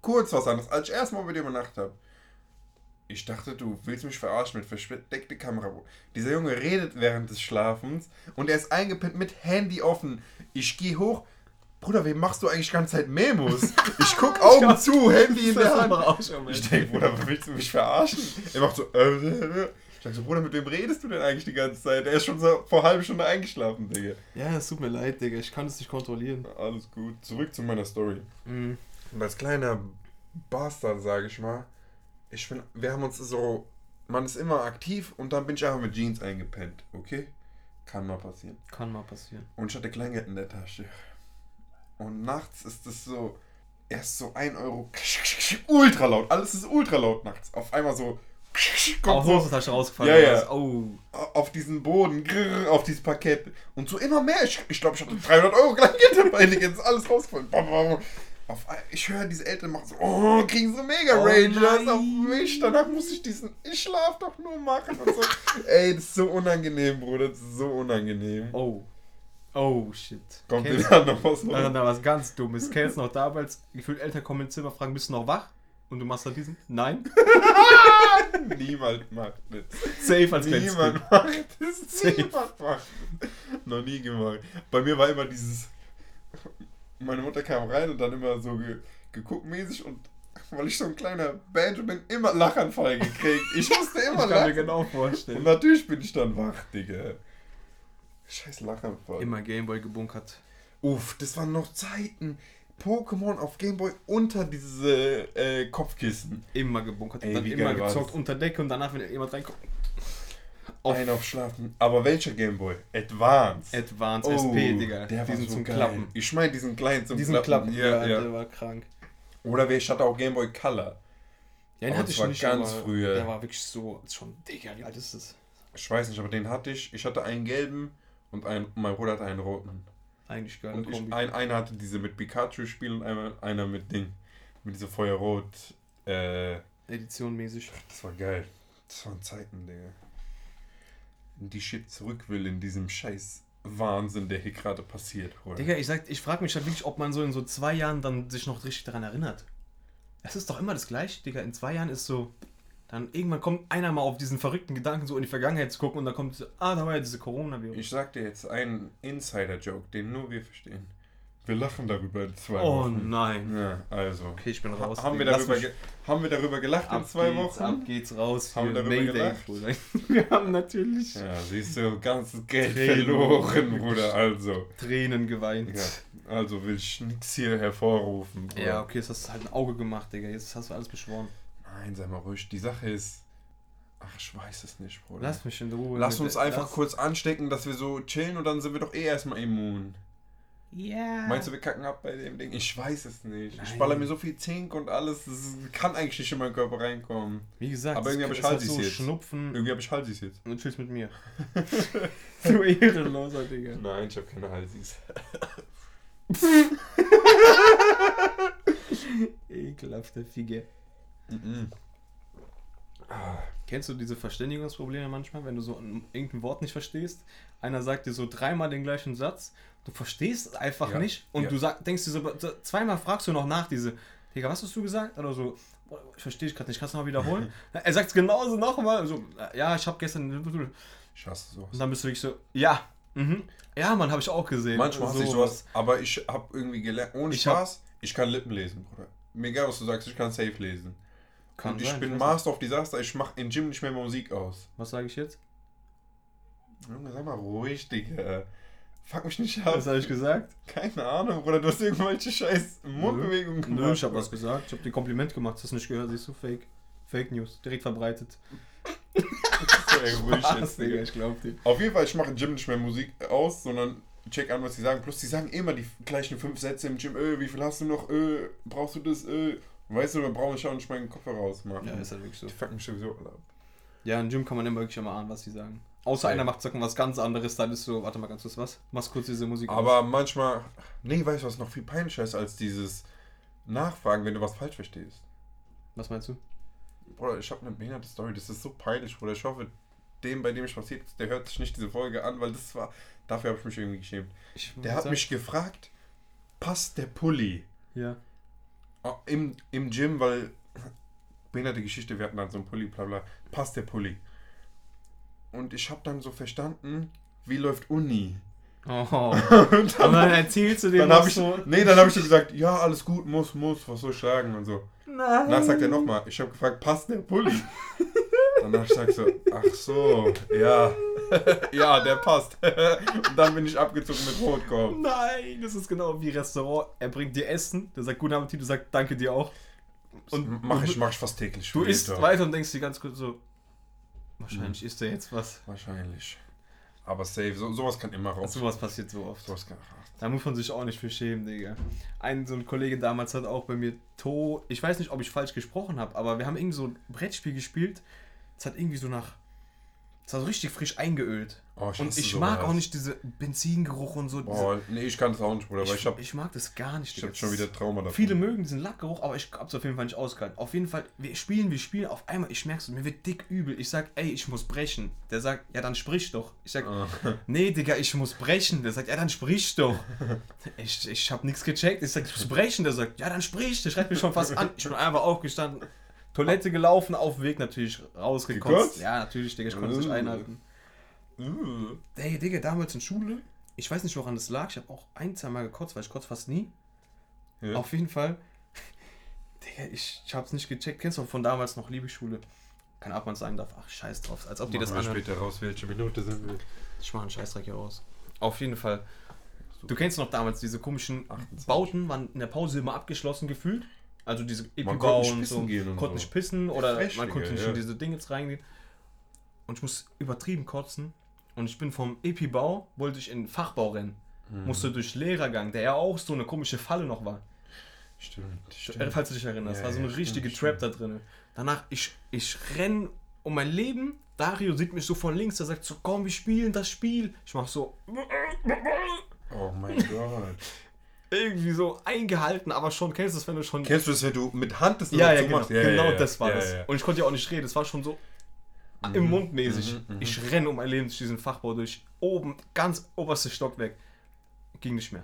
kurz was anderes. Als ich erstmal bei dir übernachtet habe. Ich dachte, du willst mich verarschen mit versteckter Kamera. Dieser Junge redet während des Schlafens und er ist eingepennt mit Handy offen. Ich gehe hoch. Bruder, wem machst du eigentlich die ganze Zeit Memos? Ich guck Augen zu, Handy in der Hand. Ich denke, Bruder, willst du mich verarschen? Er macht so, äh, äh, äh. Ich sag so, Bruder, mit wem redest du denn eigentlich die ganze Zeit? Er ist schon so vor halben Stunde eingeschlafen, Digga. Ja, es tut mir leid, Digga, ich kann es nicht kontrollieren. Alles gut. Zurück zu meiner Story. Mhm. Und als kleiner Bastard, sage ich mal, ich bin, wir haben uns so, man ist immer aktiv und dann bin ich einfach mit Jeans eingepennt, okay? Kann mal passieren. Kann mal passieren. Und ich hatte Kleingeld in der Tasche. Und nachts ist es so, erst so 1 Euro, ultra laut, alles ist ultra laut nachts. Auf einmal so, kommt so Hosentasche rausgefallen. Ja, ja. Oh. auf diesen Boden, grrr, auf dieses Parkett. Und so immer mehr. Ich, ich glaube, ich hatte 300 Euro Kleingeld dabei. Jetzt ist alles rausgefallen. Auf, ein- ich höre diese Eltern machen so, oh, kriegen so mega Oh Rangers auf mich. Danach muss ich diesen, ich schlaf doch nur machen und so. Ey, das ist so unangenehm, Bruder. Das ist so unangenehm. Oh. Oh, shit. Kommt dir da noch was Da, noch? da was ganz Dummes. Kennst du noch damals, gefühlt Eltern kommen ins Zimmer, fragen, bist du noch wach? Und du machst da diesen? Nein? Niemand macht das. Safe als Niemand macht das. Safe. Niemand macht das. Noch nie gemacht. Bei mir war immer dieses. Meine Mutter kam rein und dann immer so ge, geguckt mäßig und weil ich so ein kleiner Banjo bin, immer Lachanfall gekriegt. Ich musste Ich immer kann mir lachen. genau Und vorstellen. natürlich bin ich dann wach, Digga. Scheiß Lachanfall. Immer Gameboy gebunkert. Uff, das waren noch Zeiten. Pokémon auf Gameboy unter diese äh, Kopfkissen. Immer gebunkert. Ey, und dann immer gezockt das? unter Decke und danach, wenn jemand reinkommt. Auf Ein auf Schlafen. Aber welcher Gameboy? Advance. Advanced Oh, SP, Digga. Der Diesen so zum geil. Klappen. Ich meine diesen kleinen zum Diesen Klappen, Ja, ja. der war krank. Oder ich hatte auch Gameboy Color. Ja, den Aber hatte ich war nicht, ganz früher. Der war wirklich so, schon, Digga, wie alt ist das? Ich weiß nicht, aber den hatte ich. Ich hatte einen gelben und ein, mein Bruder hatte einen roten. Eigentlich geile Und ich, ein, einer hatte diese mit Pikachu spielen und einmal, einer mit Ding. Mit dieser Feuerrot. Äh, Edition mäßig. das war geil. Das waren Zeiten, Digga. Die Shit zurück will in diesem scheiß Wahnsinn, der hier gerade passiert. Oder? Digga, ich sag, ich frage mich halt wirklich, ob man so in so zwei Jahren dann sich noch richtig daran erinnert. Es ist doch immer das gleiche, Digga. In zwei Jahren ist so, dann irgendwann kommt einer mal auf diesen verrückten Gedanken, so in die Vergangenheit zu gucken und dann kommt so, ah, da war ja diese Coronavirus. Ich sag dir jetzt einen Insider-Joke, den nur wir verstehen. Wir lachen darüber in zwei oh Wochen. nein. Ja, also. Okay, ich bin raus. Haben wir, darüber haben wir darüber gelacht in ab zwei geht's, Wochen? Ab geht's raus. Haben wir darüber Mayday, gelacht? Bruder. Wir haben natürlich Ja, siehst du, ganzes Geld Tränen. verloren, Bruder. Also. Tränen geweint. Ja, also will ich nichts hier hervorrufen. Bruder. Ja, okay, jetzt hast du halt ein Auge gemacht, Digga. Jetzt hast du alles beschworen. Nein, sei mal ruhig. Die Sache ist. Ach, ich weiß es nicht, Bruder. Lass mich in Ruhe. Lass uns einfach lass- kurz anstecken, dass wir so chillen und dann sind wir doch eh erstmal immun. Ja. Meinst du, wir kacken ab bei dem Ding? Ich weiß es nicht. Ich Nein. baller mir so viel Zink und alles. Das kann eigentlich nicht in meinen Körper reinkommen. Wie gesagt, Aber irgendwie es hab ich ist Halsis so jetzt. Schnupfen Irgendwie habe ich Halsis jetzt. und du chillst mit mir. du ehrenloser, Digga. Nein, ich habe keine Halsis. Ekelhafte Fiege. Ah, Kennst du diese Verständigungsprobleme manchmal, wenn du so ein, irgendein Wort nicht verstehst? Einer sagt dir so dreimal den gleichen Satz, du verstehst einfach Ja, nicht und ja. du sag, denkst dir so, so, zweimal fragst du noch nach, diese, Digga, was hast du gesagt? Oder so, "Boah, ich verstehe dich gerade nicht, kannst du noch wiederholen? er sagt es genauso nochmal, so, ja, ich habe gestern, und Ich hasse sowas. dann bist du wirklich so, ja, mhm. ja, Mann, habe ich auch gesehen. Manchmal hasse ich Sowas. aber ich habe irgendwie gelernt, ohne Ich hab- Spaß, ich kann Lippen lesen, Bruder. Mir egal, was du sagst, ich kann safe lesen. Kann und ich sein, bin weiß Master of Disaster, ich mache im Gym nicht mehr Musik aus. Was sage ich jetzt? Junge, sei mal ruhig, Digga. Fuck mich nicht Was ab. habe ich gesagt? Keine Ahnung, Bruder, du hast irgendwelche scheiß Mundbewegungen gemacht. Nö, ich habe was gesagt. Ich habe dir Kompliment gemacht. Hast du nicht gehört? Siehst du, Fake. Fake News. Direkt verbreitet. Was, jetzt, Digga, ich glaub dir. Auf jeden Fall, ich mache im Gym nicht mehr Musik aus, sondern check an, was sie sagen. Plus, die sagen immer die gleichen fünf Sätze im Gym. Äh, wie viel hast du noch? Äh, brauchst du das? Äh. Weißt du, dann brauche ich auch nicht meinen Kopf rausmachen. Ja, ist halt wirklich so. Die fucken mich sowieso alle ab. Ja, im Gym kann man immer wirklich immer ahnen, was die sagen. Außer Ja. einer macht sagen was ganz anderes, dann ist so, warte mal ganz kurz, was? Machst kurz diese Musik aus. Aber manchmal, nee, weißt du, was noch viel peinlicher ist als dieses Nachfragen, wenn du was falsch verstehst. Was meinst du? Bruder, ich habe eine behinderte Story, das ist so peinlich, Bruder. Ich hoffe, dem, bei dem es passiert der hört sich nicht diese Folge an, weil das war, dafür habe ich mich irgendwie geschämt. Ich Der hat mich gefragt, passt der Pulli Ja. Ah, im, im Gym, weil, behinderte Geschichte, wir hatten dann so einen Pulli, bla bla, passt der Pulli. Und ich habe dann so verstanden, wie läuft Uni. Oh. Und dann, dann erzählst du dir dann ich, so. nee, dann habe ich so gesagt, ja, alles gut, muss, muss, was soll ich sagen und so. Nein. Danach sagt er nochmal, ich habe gefragt, passt der Pulli? Danach sag ich so, ach so, ja, ja, der passt. Und dann bin ich abgezogen mit Rotkorb. Nein, das ist genau wie Restaurant. Er bringt dir Essen, der sagt guten Appetit, du sagst danke dir auch. Und mach ich, mach ich fast täglich. Du isst weiter und denkst dir ganz kurz so, wahrscheinlich isst er jetzt was. Wahrscheinlich. Aber safe, so, sowas kann immer raus. Sowas passiert so oft. Sowas kann. Da muss man sich auch nicht für schämen, Digga. Ein so ein Kollege damals hat auch bei mir To. Ich weiß nicht, ob ich falsch gesprochen habe, aber wir haben irgendwie so ein Brettspiel gespielt. Es hat irgendwie so nach. Es so richtig frisch eingeölt. Oh, ich und ich mag sowas. auch nicht diese Benzingeruch und so. Boah, nee, ich kann das auch nicht, Bruder, ich, ich hab, ich mag das gar nicht. ich hab Digga. schon wieder Trauma davon. Viele mögen diesen Lackgeruch, aber ich hab's auf jeden Fall nicht ausgehalten. Auf jeden Fall, wir spielen, wir spielen, auf einmal, ich merk's, mir wird dick übel. Ich sag, ey, ich muss brechen. Der sagt, ja, dann sprich doch. Ich sag, Ah. nee, Digga, ich muss brechen. Der sagt, ja, dann sprich doch. Ich, ich hab nichts gecheckt. Ich sag, ich muss brechen. Der sagt, ja, dann sprich. Der schreibt mich schon fast an. Ich bin einfach aufgestanden, Toilette gelaufen, auf dem Weg natürlich rausgekotzt. Gekotzt? Ja, natürlich, Digga, ich konnte es nicht Uh. einhalten. Uh. Ey, Digga, damals in Schule, ich weiß nicht, woran das lag. Ich habe auch ein, zwei Mal gekotzt, weil ich kotze fast nie. Ja. Auf jeden Fall. Digga, ich, ich hab's nicht gecheckt. Kennst du von damals noch Liebesschule? Keine Ahnung, ob man sagen darf. Ach, scheiß drauf. Als ob die das Machen wir anhören. später raus, welche Minute sind wir. Ich mach einen Scheißdreck hier raus. Auf jeden Fall. Du kennst noch damals diese komischen 28. Bauten, waren in der Pause immer abgeschlossen gefühlt. Also diese Epi-Bau konnte nicht und so. und konnte so. nicht pissen oder man konnte nicht ja. in diese Dinge jetzt reingehen. Und ich muss übertrieben kotzen. Und ich bin vom Epi-Bau, wollte ich in den Fachbau rennen. Mhm. Musste durch Lehrergang, der ja auch so eine komische Falle noch war. Stimmt, Äh, stimmt. Falls du dich erinnerst, Ja, war so eine ja, richtige stimmt, Trap da drin. Danach, ich, ich renn um mein Leben. Dario sieht mich so von links, der sagt so, komm, wir spielen das Spiel. Ich mach so, Oh mein Gott. Irgendwie so eingehalten, aber schon, kennst du das, wenn du schon... Kennst du das, wenn du mit Hand das ja, ja, genau, machst? genau ja, das war ja, das. ja. Und ich konnte ja auch nicht reden, es war schon so im Mund mäßig. mhm, mhm. Ich renn um mein Leben durch diesen Fachbau durch, oben, ganz oberste Stockwerk. Ging nicht mehr.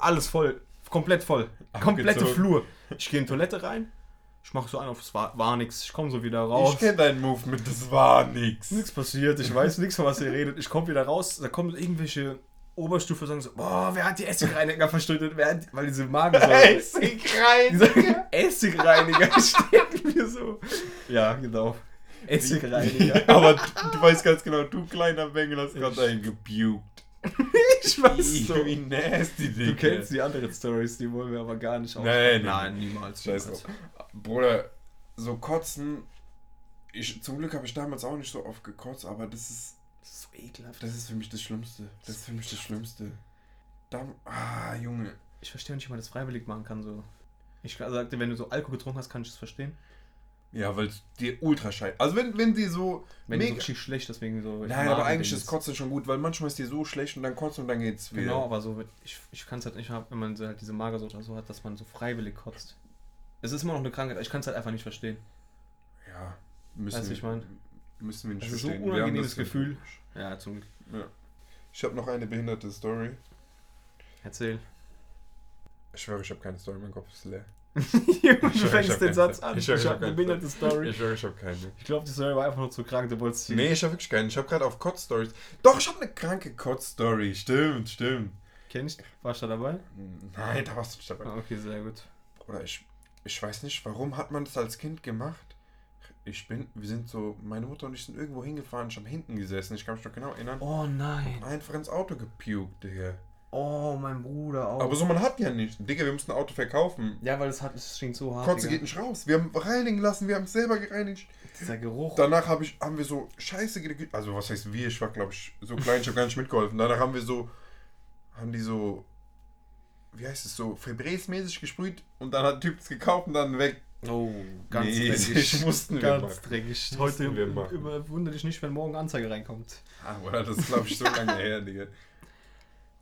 Alles voll, komplett voll. Komplette Abgezogen. Flur. Ich gehe in die Toilette rein, Ich mach so ein auf, es war, war nix. Ich komme so wieder raus. Ich kenne dein Movement, das war nix. Nichts passiert, ich weiß nichts, von was ihr redet. Ich komme wieder raus, da kommen irgendwelche Oberstufe sagen so, boah, wer hat die Essigreiniger verstüttet? Wer hat, weil diese Magensäure... Essigreiniger. Essigreiniger steht mir so. Ja, genau. Essigreiniger. Aber du, du weißt ganz genau, du kleiner Bengel hast gerade einen gebukt. Ich weiß so. Wie nasty, Digga. Du kennst die anderen Stories, die wollen wir aber gar nicht Nee, aufschreiben. nee. Nein, niemals. Scheiß niemals. drauf. Bruder, so kotzen. Ich, zum Glück habe ich damals auch nicht so oft gekotzt, aber das ist, Das ist so ekelhaft. das ist für mich das Schlimmste. Das ist für mich das Schlimmste. Da, ah, Junge. Ich verstehe nicht, wie man das freiwillig machen kann. So. Ich sagte, wenn du so Alkohol getrunken hast, kann ich das verstehen. Ja, weil es dir ultra scheiße. Also wenn, wenn die so Wenn du so mega. richtig schlecht, deswegen so. Nein, aber eigentlich ist Kotzen schon gut, weil manchmal ist dir so schlecht und dann kotzt und dann geht's wieder. Genau, aber so, ich, ich kann es halt nicht haben, wenn man so halt diese Magersucht oder so hat, dass man so freiwillig kotzt. Es ist immer noch eine Krankheit, ich kann es halt einfach nicht verstehen. Ja, müssen Weißt du, ich mein? Müssen wir nicht Das ist so verstehen. Wir haben unangenehmes das Gefühl. Ja, zum Glück. Ja. Ich habe noch eine behinderte Story. Erzähl. Ich schwöre, ich habe keine Story, mein Kopf ist leer. du fängst den Satz an. Ich ich ich hab habe eine behinderte Story. Ich schwöre, ich habe keine. Ich glaube, die Story war einfach nur zu krank, du wolltest sie. Nee, ich habe wirklich keine. Ich habe gerade auf Kotz-Stories. Doch, ich habe eine kranke Kotz-Story. Stimmt, stimmt. Kenn ich? Warst du da dabei? Nein, da warst du nicht dabei. Ah, okay, sehr gut. Oder ich, ich weiß nicht, warum hat man das als Kind gemacht? Ich bin, wir sind so, meine Mutter und ich sind irgendwo hingefahren, ich habe hinten gesessen, ich kann mich noch genau erinnern. Oh nein. Einfach ins Auto gepukt, Digga. Oh, mein Bruder auch. Aber so, man hat ja nicht. Digga, wir mussten ein Auto verkaufen. ja, weil es hat, es stinkt so hart. Kotze geht nicht raus. Wir haben reinigen lassen, wir haben es selber gereinigt. Dieser Geruch. Danach hab ich, haben wir so Scheiße Also, was heißt wir? Ich war, glaube ich, so klein, ich habe gar nicht mitgeholfen. Danach haben wir so, haben die so, wie heißt es so, Febreze-mäßig gesprüht und dann hat der Typ es gekauft und dann weg. Oh, ganz Nee, dreckig. mussten wir ganz machen. dreckig. Heute wir überwundere dich nicht, wenn morgen Anzeige reinkommt. Aber das ist, glaube ich, so lange her, Digga.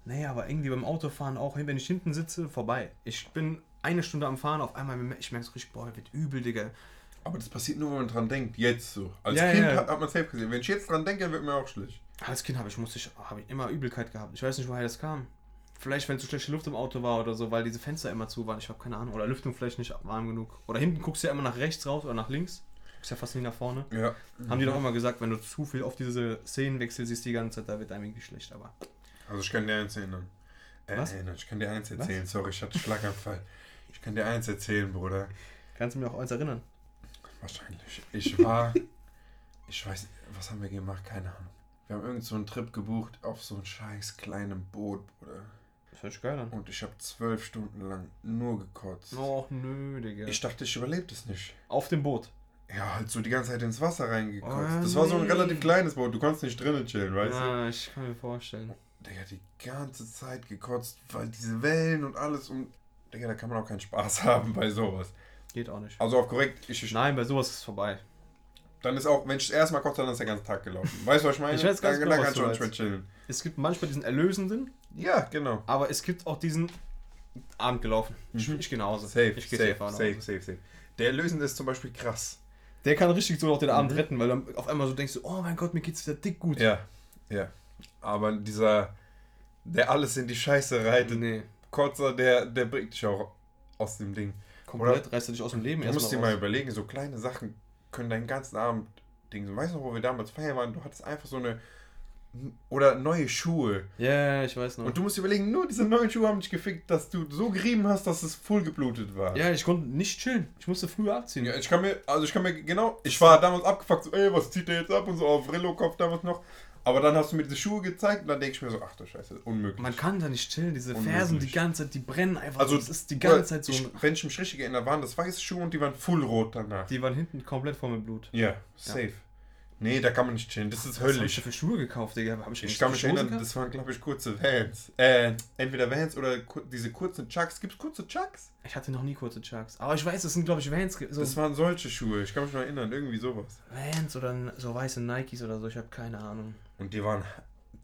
Nee, aber irgendwie beim Autofahren auch, wenn ich hinten sitze, vorbei. Ich bin eine Stunde am Fahren, auf einmal, ich merke so richtig, boah, wird übel, Digga. Aber das passiert nur, wenn man dran denkt. Jetzt so. Als Ja, Kind ja. hat, hat man safe gesehen. Wenn ich jetzt dran denke, wird mir auch schlecht. Als Kind habe ich, musste ich, habe ich immer Übelkeit gehabt. Ich weiß nicht, woher das kam. Vielleicht, wenn zu schlechte Luft im Auto war oder so, weil diese Fenster immer zu waren. Ich habe keine Ahnung. Oder Lüftung vielleicht nicht warm genug. Oder hinten guckst du ja immer nach rechts raus oder nach links. Guckst ja fast nie nach vorne. Ja. Haben die doch immer gesagt, wenn du zu viel auf diese Szenenwechsel siehst die ganze Zeit, da wird einem irgendwie schlecht. Aber Also ich kann dir eins erinnern. Äh, Was? erinnern. Ich kann dir eins erzählen. Sorry, ich hatte Schlaganfall. Ich kann dir eins erzählen, Bruder. kannst du mir auch eins erinnern? Wahrscheinlich. Ich war. ich weiß, was haben wir gemacht? Keine Ahnung. Wir haben irgend so einen Trip gebucht auf so ein scheiß kleinem Boot, Bruder. Das hört sich geil an. Und ich habe zwölf Stunden lang nur gekotzt. Och, nö, Digga. Ich dachte, ich überlebe das nicht. auf dem Boot. Ja, halt so die ganze Zeit ins Wasser reingekotzt. Oh, das war so ein nee. relativ kleines Boot. Du konntest nicht drinnen chillen, weißt ja, ich kann mir vorstellen. du? Digga, die ganze Zeit gekotzt, weil diese Wellen und alles und. Digga, da kann man auch keinen Spaß haben bei sowas. Geht auch nicht. Also auf korrekt, ich, ich, Nein, bei sowas ist es vorbei. Dann ist auch, wenn ich das erste Mal kotze, dann ist der ganze Tag gelaufen. Weißt du, was ich meine? Ich weiß ganz da, genau, da was nicht mehr meinst. chillen. Es gibt manchmal diesen erlösenden, Ja, genau. aber es gibt auch diesen Abend gelaufen. Ich, Mhm. ich gehe nach Hause. Safe, ich gehe safe, safe, safe, safe, safe. Der Lösende ist zum Beispiel krass. Der kann richtig so auch den Abend Mhm. retten, weil dann auf einmal so denkst du, oh mein Gott, mir geht's wieder dick gut. Ja, ja. Aber dieser, der alles in die Scheiße reitet, Nee, Kotzer, der, der bringt dich auch aus dem Ding. komplett reißt er dich aus dem Leben Du musst dir mal raus. überlegen, so kleine Sachen können deinen ganzen Abend Ding. Weißt du, noch, wo wir damals feiern waren? Du hattest einfach so eine. Oder neue Schuhe. Ja, ich weiß noch. Und du musst dir überlegen, nur diese neuen Schuhe haben dich gefickt, dass du so gerieben hast, dass es voll geblutet war. ja, ich konnte nicht chillen. Ich musste früher abziehen. Ja, ich kann mir, also ich kann mir genau, ich war damals abgefuckt, so, ey, was zieht der jetzt ab und so auf Rillo-Kopf damals noch. Aber dann hast du mir diese Schuhe gezeigt und dann denke ich mir so, ach du Scheiße, unmöglich. Man kann da nicht chillen. Diese Unmöglich. Fersen die ganze Zeit, die brennen einfach. Also, das ist die ganze Zeit so. ich, wenn ich mich richtig erinnere, waren das weiße Schuhe und die waren full rot danach. Die waren hinten komplett voll mit Blut. Ja, safe. Nee, da kann man nicht chillen, das ist Was hab ich höllisch. für Schuhe gekauft, Digga? Hab ich, Ich kann mich erinnern, gehabt? das waren, glaube ich, kurze Vans. Äh, entweder Vans oder ku diese kurzen Chucks. Gibt es kurze Chucks? Ich hatte noch nie kurze Chucks. Aber ich weiß, das sind, glaube ich, Vans. So Das waren solche Schuhe. Ich kann mich noch erinnern, irgendwie sowas. Vans oder so weiße Nikes oder so. Ich habe keine Ahnung. Und die waren.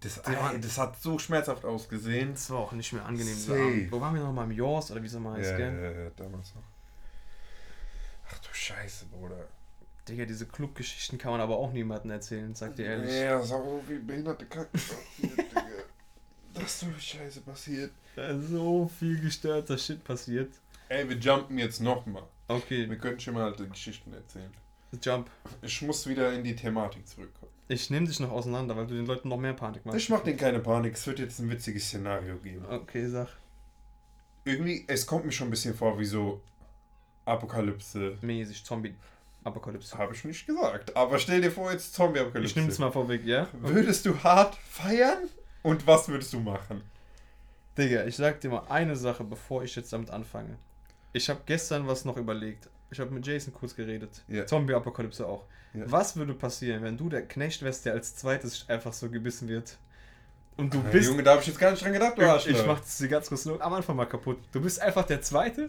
Das, Die waren- ey, das hat so schmerzhaft ausgesehen. Das war auch nicht mehr angenehm. Safe. Wo waren wir noch mal im Jaws oder wie es immer heißt, Ja, gell? ja, ja, damals noch. Ach du Scheiße, Bruder. Digga, diese Clubgeschichten kann man aber auch niemandem erzählen, sag dir ehrlich. Ja, das ist auch so viel behinderte Kacke passiert, Digga. Das ist so Scheiße passiert. Da ist so viel gestörter Shit passiert. Ey, wir jumpen jetzt nochmal. Okay, Wir können schon mal alte Geschichten erzählen. Jump. Ich muss wieder in die Thematik zurückkommen. Ich nehme dich noch auseinander, weil du den Leuten noch mehr Panik machst. Ich mach denen keine Panik, es wird jetzt ein witziges Szenario geben. Okay, sag. Irgendwie, es kommt mir schon ein bisschen vor wie so Apokalypse. Mäßig Zombie-Apokalypse. Habe ich nicht gesagt. Aber stell dir vor, jetzt Zombie-Apokalypse. Ich nehme es mal vorweg, ja? Würdest du hart feiern? Und was würdest du machen? Digga, ich sag dir mal eine Sache, bevor ich jetzt damit anfange. Ich habe gestern was noch überlegt. Ich habe mit Jason kurz geredet. Ja. Zombie-Apokalypse auch. Ja. Was würde passieren, wenn du der Knecht wärst, der als zweites einfach so gebissen wird? Und du Hey, bist. Junge, da habe ich jetzt gar nicht dran gedacht, du ich, Arschloch. ich mach das hier ganz kurz nur am Anfang mal kaputt. Du bist einfach der Zweite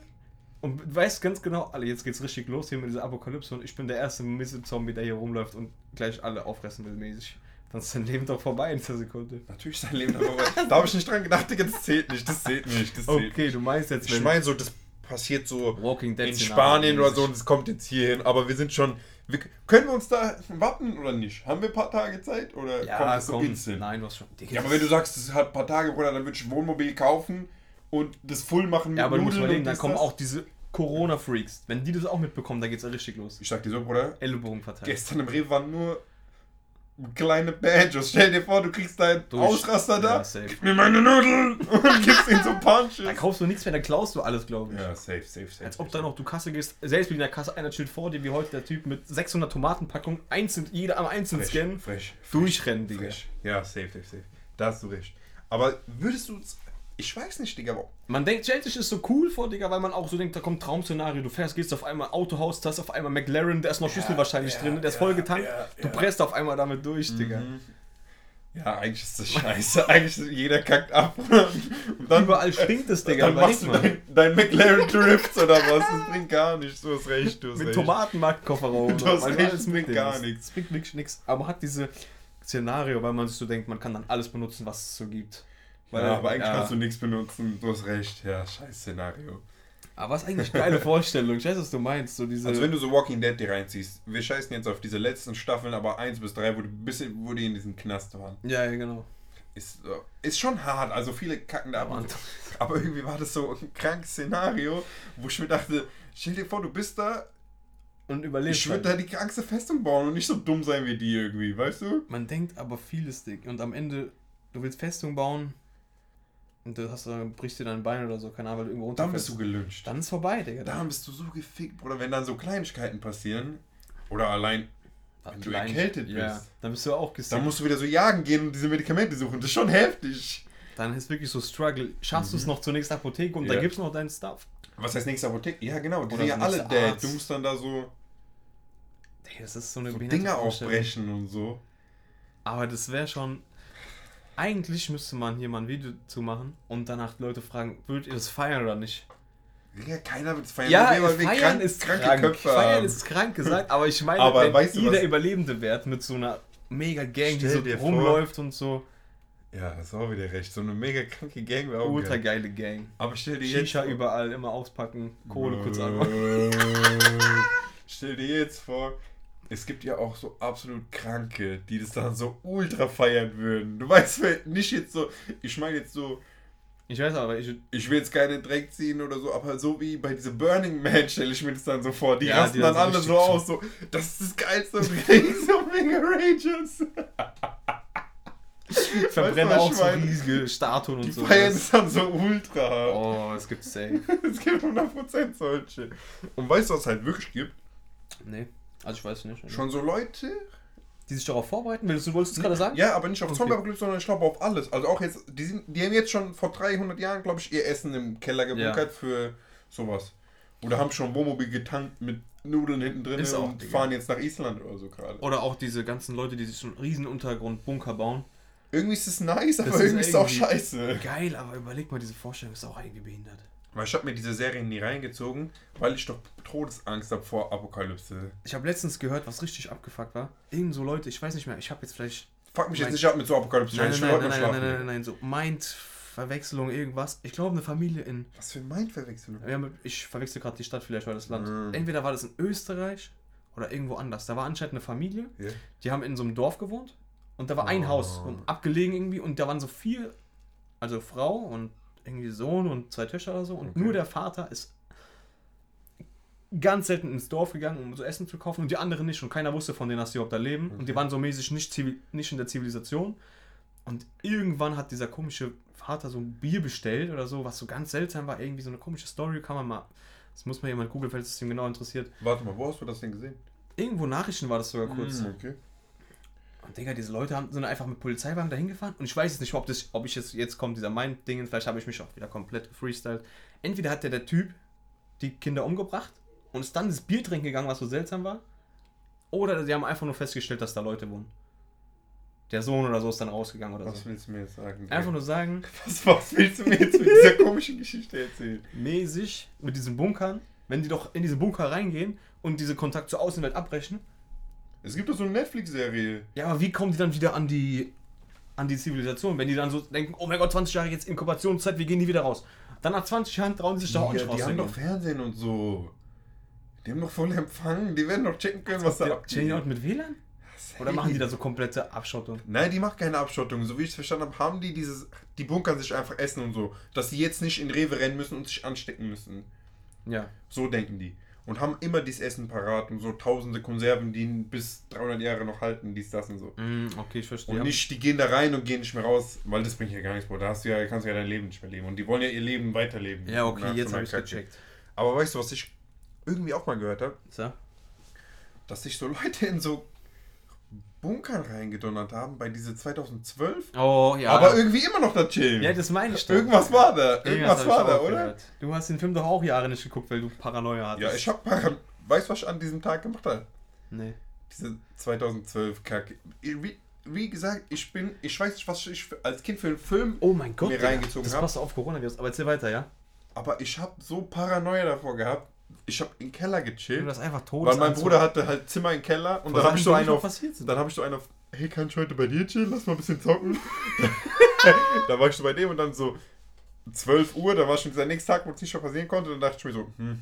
und weißt ganz genau, alle, jetzt geht's richtig los hier mit dieser Apokalypse und ich bin der erste Misse-Zombie, der hier rumläuft und gleich alle auffressen will, mäßig. Dann ist dein Leben doch vorbei in dieser Sekunde. Natürlich ist dein Leben darüber. da habe ich nicht dran gedacht, Digga, das zählt nicht, das zählt nicht, das zählt Okay, du meinst jetzt, Ich meine so, das passiert so Walking Dead in Spanien oder so und es kommt jetzt hier hin, aber wir sind schon. Wir, können wir uns da wappnen oder nicht? Haben wir ein paar Tage Zeit oder kommt Ja, es so komm. instant? Nein, du hast schon. Digga, Ja, aber wenn du sagst, es hat ein paar Tage, Bruder, dann würde ich ein Wohnmobil kaufen und das voll machen mit Ja, aber du musst Nudeln überlegen, und dann kommen das. auch diese Corona-Freaks. Wenn die das auch mitbekommen, dann geht's ja richtig los. Ich sag dir so, Bruder, Ellenbogen verteilt. gestern im Rewe waren nur kleine Banjos. Stell dir vor, du kriegst deinen Durch- Ausraster da, Ja, safe. gib mir meine Nudeln und gibst ihm so Punches. Da kaufst du nichts mehr, dann klaust du alles, glaube ich. Ja, safe, safe, safe. Als ob da noch du Kasse gehst, selbst wie in der Kasse einer chillt vor dir, wie heute der Typ mit 600 Tomatenpackungen, einzeln, jeder am einzelnen Frech, scannen, frech, durchrennen, Digga. frech. Ja, safe, safe, safe. Da hast du recht. Aber würdest du Ich weiß nicht, Digga, Man denkt, Chelsea ist so cool vor, Digga, weil man auch so denkt, da kommt Traum-Szenario. Du fährst, gehst auf einmal Autohaus, da ist auf einmal McLaren, der ist noch Schlüssel wahrscheinlich ja, drin, der ist ja, voll getankt. du presst auf einmal damit durch, Digga. Ja, eigentlich ist das scheiße. eigentlich jeder kackt ab. Und dann, Überall stinkt es, Digga. Dann machst du dein, dein McLaren Drifts oder was. Das bringt gar nichts. Du hast recht, du hast Mit recht. Tomatenmarktkofferraum. Du hast recht, es bringt gar nichts. Es bringt wirklich nichts. Aber man hat diese Szenario, weil man sich so denkt, man kann dann alles benutzen, was es so gibt. Weil, ja, aber eigentlich ja. kannst du nichts benutzen. Du hast recht. Ja, scheiß Szenario. Aber was eigentlich eine geile Vorstellung. Ich weiß, was du meinst. So diese. Also wenn du so Walking Dead dir reinziehst, wir scheißen jetzt auf diese letzten Staffeln, aber 1 bis 3, wo die, wo die in diesem Knast waren. ja, ja, genau. Ist, ist schon hart, also viele kacken da ab. Aber und so. Aber irgendwie war das so ein krankes Szenario, wo ich mir dachte, stell dir vor, du bist da, Und überlebst. ich würde halt. da die krankste Festung bauen und nicht so dumm sein wie die irgendwie, weißt du? Man denkt aber vieles, Dick. Und am Ende, du willst Festung bauen und du hast, dann brichst dir dein Bein oder so, keine Ahnung, weil du irgendwo Dann bist du gelünscht. Dann ist vorbei, Digga. Dann bist du so gefickt, Bruder, wenn dann so Kleinigkeiten passieren. Oder allein, wenn du Klein- erkältet Ja, bist. dann bist du auch gesickt. dann musst du wieder so jagen gehen und diese Medikamente suchen. Das ist schon heftig. Dann ist wirklich so Struggle. Schaffst du es noch zur nächsten Apotheke und Ja. da gibt's noch deinen Stuff. Was heißt nächste Apotheke? Ja, genau, die sind ja alle dead. Du musst dann da so, Ey, das ist so eine so behinderte Dinge Vorstellung. aufbrechen und so. Aber das wäre schon. Eigentlich müsste man hier mal ein Video zu machen und danach Leute fragen, würdet ihr das feiern oder nicht? Ja, keiner wird es feiern. Ja, wir, feiern krank- ist kranke krank. Köpfe feiern haben. ist krank gesagt, aber ich meine, Aber wenn weißt du, jeder was- Überlebende wird mit so einer mega Gang, die Stell so dir vor- rumläuft und so. Ja, das ist auch wieder recht. So eine mega kranke Gang wäre auch Ultra geil. geile Gang. Aber stell dir jetzt Shisha vor- überall, immer auspacken, Kohle kurz an. Stell dir jetzt vor, es gibt ja auch so absolut Kranke, die das dann so ultra feiern würden. Du weißt nicht jetzt so, ich meine jetzt so, Ich weiß aber, ich, ich will jetzt keinen Dreck ziehen oder so, aber so wie bei diesem Burning Man stelle ich mir das dann so vor. Die Ja, rasten die dann dann so alle so aus, so, das ist das Geilste die kriegen so mega Rages. verbrenne was auch so meine? riesige Statuen Die und so. feiern es dann so ultra. Oh, es gibt safe. Es gibt 100% solche. Und weißt du, was es halt wirklich gibt? Nee, also ich weiß nicht. Schon so Leute, Die sich darauf vorbereiten? Willst du wolltest du gerade sagen? Ja, aber nicht auf Okay. Zombie-Apokalypse, sondern ich glaube auf alles. Also auch jetzt, die, sind, die haben jetzt schon vor 300 Jahren, glaube ich, ihr Essen im Keller gebunkert für sowas. Oder haben schon Wohnmobil getankt mit Nudeln hinten drin Ist auch, und Digga. fahren jetzt nach Island oder so gerade. Oder auch diese ganzen Leute, die sich so einen riesen Untergrundbunker bauen. Irgendwie ist es nice, aber ist irgendwie ist es auch scheiße. Geil, aber überleg mal, diese Vorstellung ist auch irgendwie behindert. Weil ich habe mir diese Serie nie reingezogen, weil ich doch Todesangst habe vor Apokalypse. Ich habe letztens gehört, was richtig abgefuckt war. Irgend so Leute, ich weiß nicht mehr, ich habe jetzt vielleicht. Fuck mich Nein. jetzt nicht ab mit so Apokalypse. Nein, ich nein, will nein, nein, nein, schlafen. nein, nein, nein, so Mind-Verwechslung, irgendwas. Ich glaube, eine Familie in. Was für Mindverwechslung. Ja, ich verwechsel gerade die Stadt vielleicht oder das Land. Mm. Entweder war das in Österreich oder irgendwo anders. Da war anscheinend eine Familie, Ja. die haben in so einem Dorf gewohnt und da war ein Oh. Haus abgelegen irgendwie und da waren so vier, also Frau und irgendwie Sohn und zwei Töchter oder so und Okay. nur der Vater ist ganz selten ins Dorf gegangen, um so Essen zu kaufen und die anderen nicht und keiner wusste von denen, dass die überhaupt da leben und die Okay. waren so mäßig nicht, zivil, nicht in der Zivilisation und irgendwann hat dieser komische Vater so ein Bier bestellt oder so, was so ganz seltsam war, irgendwie so eine komische Story, kann man mal, das muss man jemand googeln, falls es ihm genau interessiert. Warte mal, wo hast du das denn gesehen? Irgendwo Nachrichten war das sogar kurz. Hm, okay. Und Digga, diese Leute haben, sind einfach mit Polizeiwagen dahin gefahren und ich weiß jetzt nicht, ob, das, ob ich jetzt, jetzt kommt dieser Mind-Ding, vielleicht habe ich mich auch wieder komplett gefreestylt. Entweder hat der, der Typ die Kinder umgebracht und ist dann das Bier trinken gegangen, was so seltsam war, oder sie haben einfach nur festgestellt, dass da Leute wohnen. Der Sohn oder so ist dann rausgegangen oder Was so. willst du mir jetzt sagen? Einfach nur sagen, was, was willst du mir jetzt mit dieser komischen Geschichte erzählen? mäßig mit diesen Bunkern, wenn die doch in diese Bunker reingehen und diese Kontakt zur Außenwelt abbrechen, Es gibt doch so eine Netflix-Serie. Ja, aber wie kommen die dann wieder an die, an die Zivilisation, wenn die dann so denken, oh mein Gott, 20 Jahre jetzt Inkubationszeit, wie gehen die wieder raus? Dann nach 20 Jahren trauen sie sich doch auch Die, nicht die haben doch. Fernsehen und so. Die haben doch voll Empfang. Die werden doch checken können, was da Chillen die auch abgeht. mit WLAN? Oder machen die da so komplette Abschottung? Nein, die machen keine Abschottung. So wie ich es verstanden habe, haben die dieses. Die bunkern sich einfach Essen und so. Dass sie jetzt nicht in Rewe rennen müssen und sich anstecken müssen. Ja. So denken die. Und haben immer dieses Essen parat und so tausende Konserven, die bis 300 Jahre noch halten, dies, das und so. Mm, okay, ich verstehe. Und nicht, die gehen da rein und gehen nicht mehr raus, weil das bringt ja gar nichts, Bro. Da hast du ja, kannst du ja dein Leben nicht mehr leben. Und die wollen ja ihr Leben weiterleben. ja, okay, jetzt habe ich gecheckt. Aber weißt du, was ich irgendwie auch mal gehört habe? So. Dass sich so Leute in so Bunkern reingedonnert haben bei diese 2012. Oh, ja. Aber irgendwie immer noch da chillen. ja, das meine ich doch. Irgendwas war da. Irgendwas Irgendwas hab war da, oder? gehört. Du hast den Film doch auch Jahre nicht geguckt, weil du Paranoia hattest. Ja, ich hab Paran Weißt du, was ich an diesem Tag gemacht habe? Nee. Diese 2012 Kacke. Wie, wie gesagt, ich bin, ich weiß nicht, was ich als Kind für einen Film, Oh mein Gott, Mir reingezogen das hab. passt auf Coronavirus. Aber erzähl weiter, ja? aber ich habe so Paranoia davor gehabt. Ich habe im Keller Du gechillt, das einfach tot. weil mein Bruder hatte halt Zimmer im Keller und dann habe ich so einen auf, dann habe ich so einen auf, hey, kann ich heute bei dir chillen? Lass mal ein bisschen zocken. da war ich so bei dem und dann so 12 Uhr, da war schon dieser nächste Tag, wo es nicht mehr passieren konnte. Dann dachte ich mir so, hm,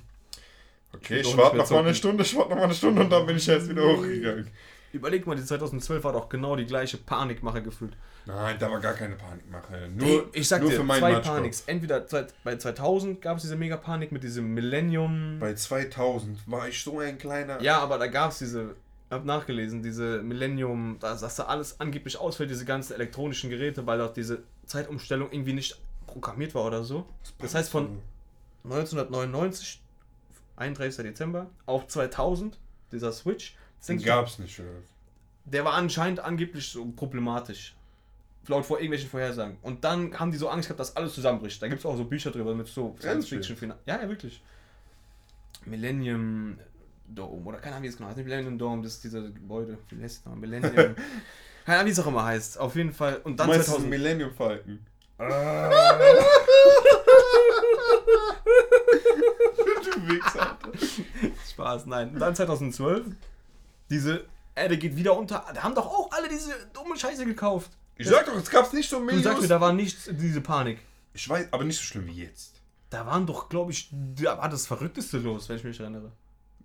okay, ich auch warte noch mal eine. Stunde, ich warte noch mal eine Stunde und dann bin ich jetzt wieder hochgegangen. Überleg mal, die 2012 war doch genau die gleiche Panikmache gefühlt. Nein, da war gar keine Panikmache. Nur, ich sag nur dir, für meinen zwei Matschkopf. Paniks. Entweder bei 2000 gab es diese Mega-Panik mit diesem Millennium. Bei 2000 war ich so ein kleiner. ja, aber da gab es diese, hab nachgelesen, diese Millennium, dass, dass da alles angeblich ausfällt, diese ganzen elektronischen Geräte, weil auch diese Zeitumstellung irgendwie nicht programmiert war oder so. Das heißt von 1999, 31. Dezember, auf 2000, dieser Switch, Den gab's nicht, oder? der war anscheinend angeblich so problematisch. Laut vor irgendwelchen Vorhersagen. Und dann haben die so Angst gehabt, dass alles zusammenbricht. Da gibt es auch so Bücher drüber mit so Science? Fiction. Ja, ja, wirklich. Millennium Dome. Oder keine Ahnung, wie es genau heißt. Millennium Dome, das ist dieser Gebäude. Wie heißt es noch? Millennium. keine Ahnung, wie es auch immer heißt. Auf jeden Fall. Und dann Du meinst diesen 2000. Millennium Falken. du Wichser. Spaß, nein. Und dann 2012. Diese Erde geht wieder unter. Da haben doch auch alle diese dumme Scheiße gekauft. Ich sag doch, es gab's nicht so Du sagst mir, Millions. da war nichts, diese Panik. Ich weiß, aber nicht so schlimm wie jetzt. Da waren doch, glaube ich, da war das Verrückteste los, wenn ich mich erinnere.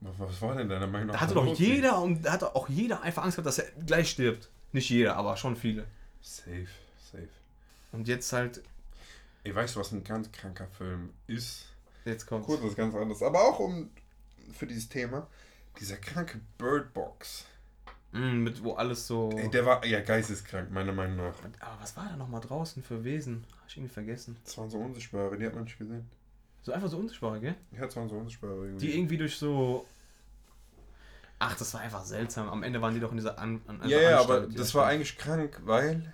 Was, war denn deiner Meinung nach? Da hatte doch jeder und da hatte auch jeder einfach Angst gehabt, dass er gleich stirbt. Nicht jeder, aber schon viele. Safe, safe. Und jetzt halt, Ey, weißt du, was ein ganz kranker Film ist? jetzt kommt. Kurz was ganz anderes. Aber auch um für dieses Thema. Dieser kranke Bird Box. Mm, mit wo alles so. Ey, der war ja geisteskrank, meiner Meinung nach. aber was war da nochmal draußen für Wesen? Hab ich irgendwie vergessen. Das waren so unsichtbare, die hat man nicht gesehen. So einfach so unsichtbare, gell? Ja, das waren so unsichtbare irgendwie. Die irgendwie durch so. Ach, das war einfach seltsam. Am Ende waren die doch in dieser An An ja, ja, aber das da war eigentlich krank, weil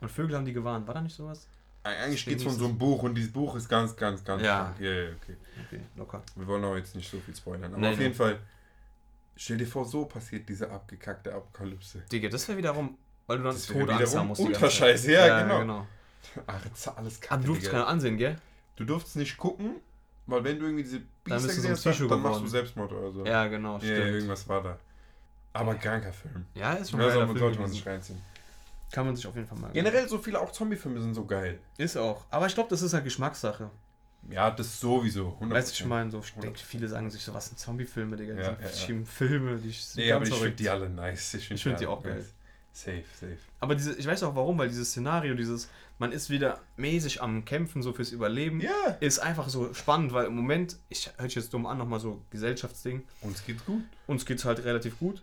Und Vögel haben die gewarnt. War da nicht sowas? eigentlich geht es von so einem Buch und dieses Buch ist ganz, ganz, ganz Ja. krank. Ja, ja, okay. Okay, locker. Wir wollen auch jetzt nicht so viel spoilern. Aber Nein, auf nein. jeden Fall, stell dir vor, so passiert diese abgekackte Apokalypse. Digga, das wäre wiederum, weil du dann Das Tode Angst haben musst. Ultrascheiße, Zeit. ja, genau. Ach, das ist alles kacke, Aber du durfst Digga. keiner ansehen, gell? Du durfst nicht gucken, weil wenn du irgendwie diese Dann Biester bist du so gesehen ein hast, dann, machst du. Selbstmord oder so. Ja, genau, ja, stimmt. ja, irgendwas war da. Aber kranker Film. Ja, ist schon Ja, Film sollte man sich reinziehen. Kann man sich auf jeden Fall mal. Generell so viele auch Zombie-Filme sind so geil. Ist auch. Aber ich glaube, das ist halt Geschmackssache. Ja, das sowieso. 100%. Weißt du, ich meine, so, ich denke, viele sagen sich so, was sind Zombie-Filme, Digga? Ja, Ja, ja, ja. Filme, die ich Nee, aber ich finde die alle nice. Ich finde find die auch geil. Safe, safe. Aber diese, ich weiß auch warum, weil dieses Szenario, dieses, man ist wieder mäßig am Kämpfen, so fürs Überleben, Ja. ist einfach so spannend, weil im Moment, ich höre jetzt dumm an, nochmal so Gesellschaftsding, Uns geht's gut. uns geht's halt relativ gut.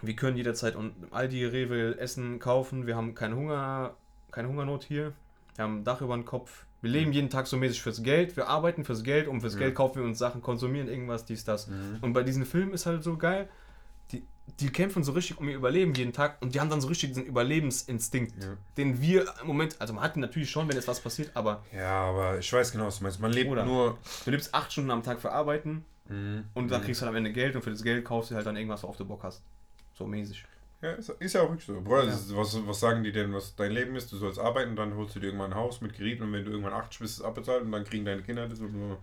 Wir können jederzeit und im Aldi, Rewe Essen kaufen, wir haben keinen Hunger, keine Hungernot hier, wir haben ein Dach über den Kopf. Wir leben jeden Tag so mäßig fürs Geld, wir arbeiten fürs Geld und fürs Ja. Geld kaufen wir uns Sachen, konsumieren irgendwas, dies, das. Mhm. Und bei diesen Filmen ist halt so geil, die, die kämpfen so richtig um ihr Überleben jeden Tag und die haben dann so richtig diesen Überlebensinstinkt, Ja. den wir im Moment, also man hat ihn natürlich schon, wenn jetzt was passiert, aber ja, aber ich weiß genau, was du meinst. Man lebt Oder? nur. du lebst acht Stunden am Tag für Arbeiten Mhm. und dann Mhm. kriegst du halt am Ende Geld und für das Geld kaufst du halt dann irgendwas, worauf du Bock hast. So mäßig. Ja, ist, ist ja auch wirklich so. Bruder, Ja. ist, was, was sagen die denn, was dein Leben ist? Du sollst arbeiten, dann holst du dir irgendwann ein Haus mit Gerät und wenn du irgendwann 80 bist, ist es abbezahlt und dann kriegen deine Kinder das und.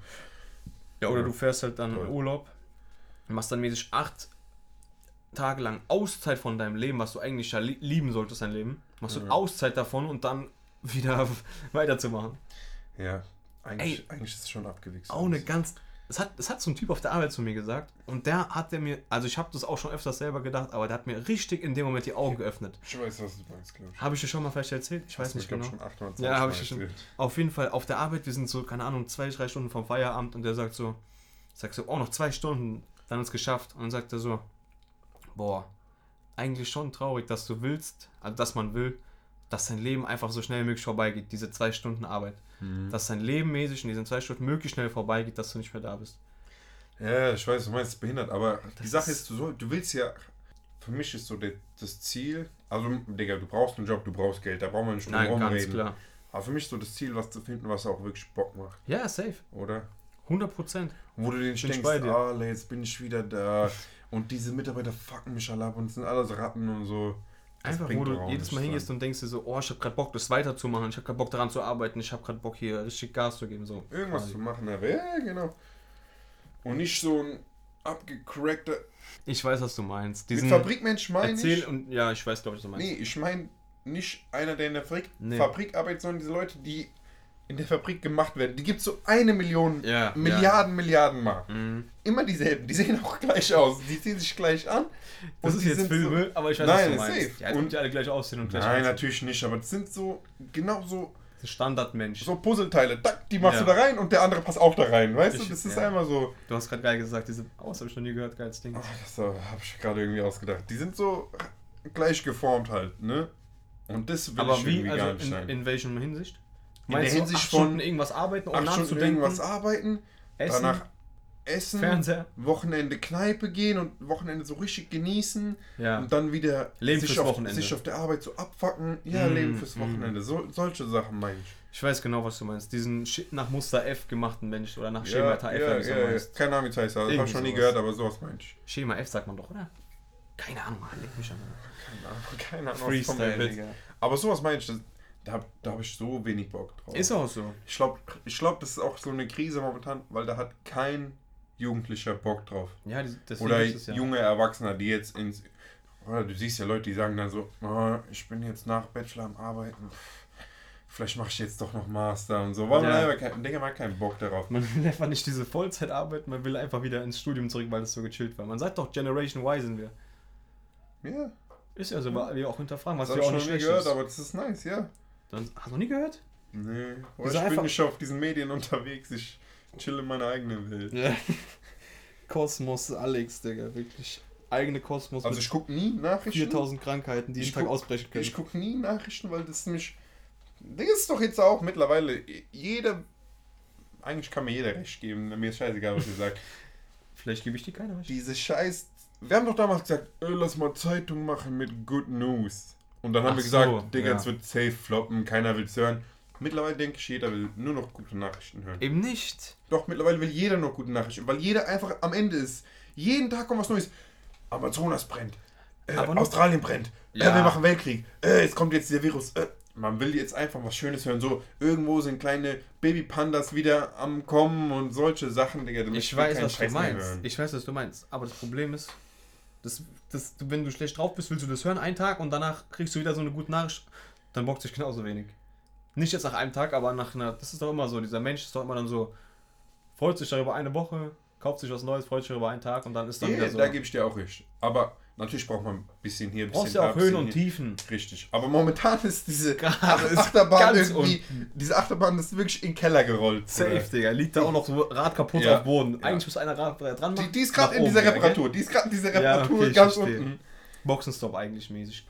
Ja, oder Ja. du fährst halt dann in Urlaub, machst dann mäßig acht Tage lang Auszeit von deinem Leben, was du eigentlich ja li lieben solltest, dein Leben. Machst du Ja. Auszeit davon und dann wieder weiterzumachen. Ja, eigentlich, eigentlich ist es schon abgewichst. Auch eine ganz. Es hat, es hat so ein Typ auf der Arbeit zu mir gesagt und der hat der mir, also ich habe das auch schon öfters selber gedacht, aber der hat mir richtig in dem Moment die Augen geöffnet. Ich weiß, was du meinst, glaube ich. Habe ich dir schon mal vielleicht erzählt? Ich weiß Hast du nicht genau. schon 800 Ja, habe ich schon. Auf jeden Fall auf der Arbeit, wir sind so, keine Ahnung, zwei, drei Stunden vom Feierabend und der sagt so, sagt so, oh, noch zwei Stunden, dann ist es geschafft. Und dann sagt er so, boah, eigentlich schon traurig, dass du willst, also dass man will, dass dein Leben einfach so schnell wie möglich vorbeigeht, diese zwei Stunden Arbeit. Mhm. Dass dein Leben mäßig in diesen zwei Stunden möglichst schnell vorbeigeht, dass du nicht mehr da bist. Ja, ich weiß, du meinst, es behindert, aber die Das Sache ist- du, soll, du willst ja, für mich ist so der, das Ziel, also, Digga, du brauchst einen Job, du brauchst Geld, da brauchen wir nicht drum Nein, herum ganz reden. klar. Aber für mich ist so das Ziel, was zu finden, was auch wirklich Bock macht, Ja, safe. oder? 100 Prozent. Wo du dir nicht Bin ich denkst, bei dir. ah, jetzt bin ich wieder da und diese Mitarbeiter fucken mich alle ab und sind alles Ratten und so. Das Einfach, wo du jedes Mal hingehst und denkst dir so, oh, ich habe gerade Bock, das weiterzumachen, ich habe gerade Bock daran zu arbeiten, ich habe gerade Bock hier richtig Gas zu geben. So. Irgendwas quasi. zu machen, aber ja, genau. Und nicht so ein abgecrackter. Ich weiß, was du meinst. Mit Diesen Fabrikmensch meine Erzähl ich. und ja, ich weiß, glaube ich, was du meinst. Nee, ich meine nicht einer, der in der Fabrik, Nee. Fabrik arbeitet, sondern diese Leute, die in der Fabrik gemacht werden. Die gibt es so eine Million, Ja, Milliarden, Milliarden Mal. Mhm. Immer dieselben. Die sehen auch gleich aus. Die ziehen sich gleich an. Das ist jetzt Filme, aber ich weiß, Nein, was du meinst. safe. Ja, Und- die alle gleich aussehen und So, gleich nein, aussehen. natürlich nicht, aber das sind so, genau so, Standardmensch. so Puzzleteile. Tack, die machst Ja. du da rein und der andere passt auch da rein. Weißt du, Ich- das ist ja. einmal so. Du hast gerade geil gesagt, diese. Oh, das habe ich noch nie gehört, geiles Ding. Ach, das habe ich gerade irgendwie ausgedacht. Die sind so gleich geformt halt, ne? Und das will aber ich wie, irgendwie gar also nicht in, sein. in welchem Hinsicht? In der Hinsicht acht von Stunden irgendwas arbeiten, um Acht Stunden nachzudenken, irgendwas arbeiten, essen, danach essen, Fernseher. Wochenende Kneipe gehen und Wochenende so richtig genießen Ja. und dann wieder Leben sich, fürs auf, Wochenende. sich auf der Arbeit so abfacken. Ja, Mm, Leben fürs mm. Wochenende. So, solche Sachen meine ich. Ich weiß genau, was du meinst. Diesen nach Muster F gemachten Mensch oder nach Schema F, ja, wie ja, ja. meinst. Keine Ahnung, wie es heißt. Das habe ich schon nie sowas. gehört, aber sowas meine ich. Schema F sagt man doch, oder? Keine Ahnung, Mann, leg mich an. Keine Ahnung, keine Ahnung. was Freestyle, kommt. Digga. Aber sowas meine ich, das, da, da habe ich so wenig Bock drauf. Ist auch so. Ich glaube, ich glaub, das ist auch so eine Krise momentan, weil da hat kein Jugendlicher Bock drauf. Ja, deswegen Oder ist ja. junge Erwachsene, die jetzt ins. Oder du siehst ja Leute, die sagen dann so: "Ah, Ich bin jetzt nach Bachelor am Arbeiten. Vielleicht mache ich jetzt doch noch Master und so. Man Ja. einfach kein, Digga, man hat keinen Bock darauf. Man will einfach nicht diese Vollzeit arbeiten, man will einfach wieder ins Studium zurück, weil das so gechillt war. Man sagt doch, Generation Y sind wir. Ja, Ist ja so, weil wir auch hinterfragen, was das habe auch ich nicht gehört, ist. aber das ist nice, ja. Dann, hast du noch nie gehört? Nee. Aber ich bin nicht auf diesen Medien unterwegs. Ich chill in meiner eigenen Welt. Ja. Kosmos Alex, Digga, wirklich. Eigene Kosmos Also ich gucke nie Nachrichten. 4000 Krankheiten, die Ich jeden Tag guck- ausbrechen können. Ich gucke nie Nachrichten, weil das mich. Das ist doch jetzt auch mittlerweile. Jeder. Eigentlich kann mir jeder recht geben. Mir ist scheißegal, was ihr sagt. Vielleicht gebe ich dir keine recht. Diese Scheiß. Wir haben doch damals gesagt, äh, lass mal Zeitung machen mit Good News. Und dann haben Ach wir gesagt, so, Digga, ja. es wird safe floppen, keiner will es hören. Mittlerweile denke ich, jeder will nur noch gute Nachrichten hören. Eben nicht. Doch, mittlerweile will jeder noch gute Nachrichten, weil jeder einfach am Ende ist. Jeden Tag kommt was Neues. Amazonas brennt. Äh, Australien brennt. Ja. Äh, wir machen Weltkrieg. Äh, jetzt kommt jetzt der Virus. Äh, man will jetzt einfach was Schönes hören. So, irgendwo sind kleine Babypandas wieder am Kommen und solche Sachen, Digga. Ich weiß, was du Scheiß mehr meinst. Ich weiß, was du meinst. Aber das Problem ist, das, das, wenn du schlecht drauf bist, willst du das hören einen Tag und danach kriegst du wieder so eine gute Nachricht, dann bockt sich genauso wenig. Nicht jetzt nach einem Tag, aber nach einer. Das ist doch immer so. Dieser Mensch ist doch immer dann so, freut sich darüber eine Woche, kauft sich was Neues, freut sich darüber einen Tag und dann ist dann Ja, wieder so. da gebe ich dir auch recht. Aber Natürlich braucht man ein bisschen hier, ein Du brauchst bisschen ja auch Höhen bisschen und hier. Tiefen. Richtig. Aber momentan ist diese ist Achterbahn irgendwie, diese Achterbahn ist wirklich in den Keller gerollt. Safe. Digga. Liegt da auch noch so Rad kaputt Ja. auf Boden. Ja. Eigentlich muss einer Rad äh, dran machen. Die, die ist gerade in dieser Reparatur. Die ist gerade in dieser Ja, Reparatur okay, ich ganz unten. Boxenstopp eigentlich mäßig.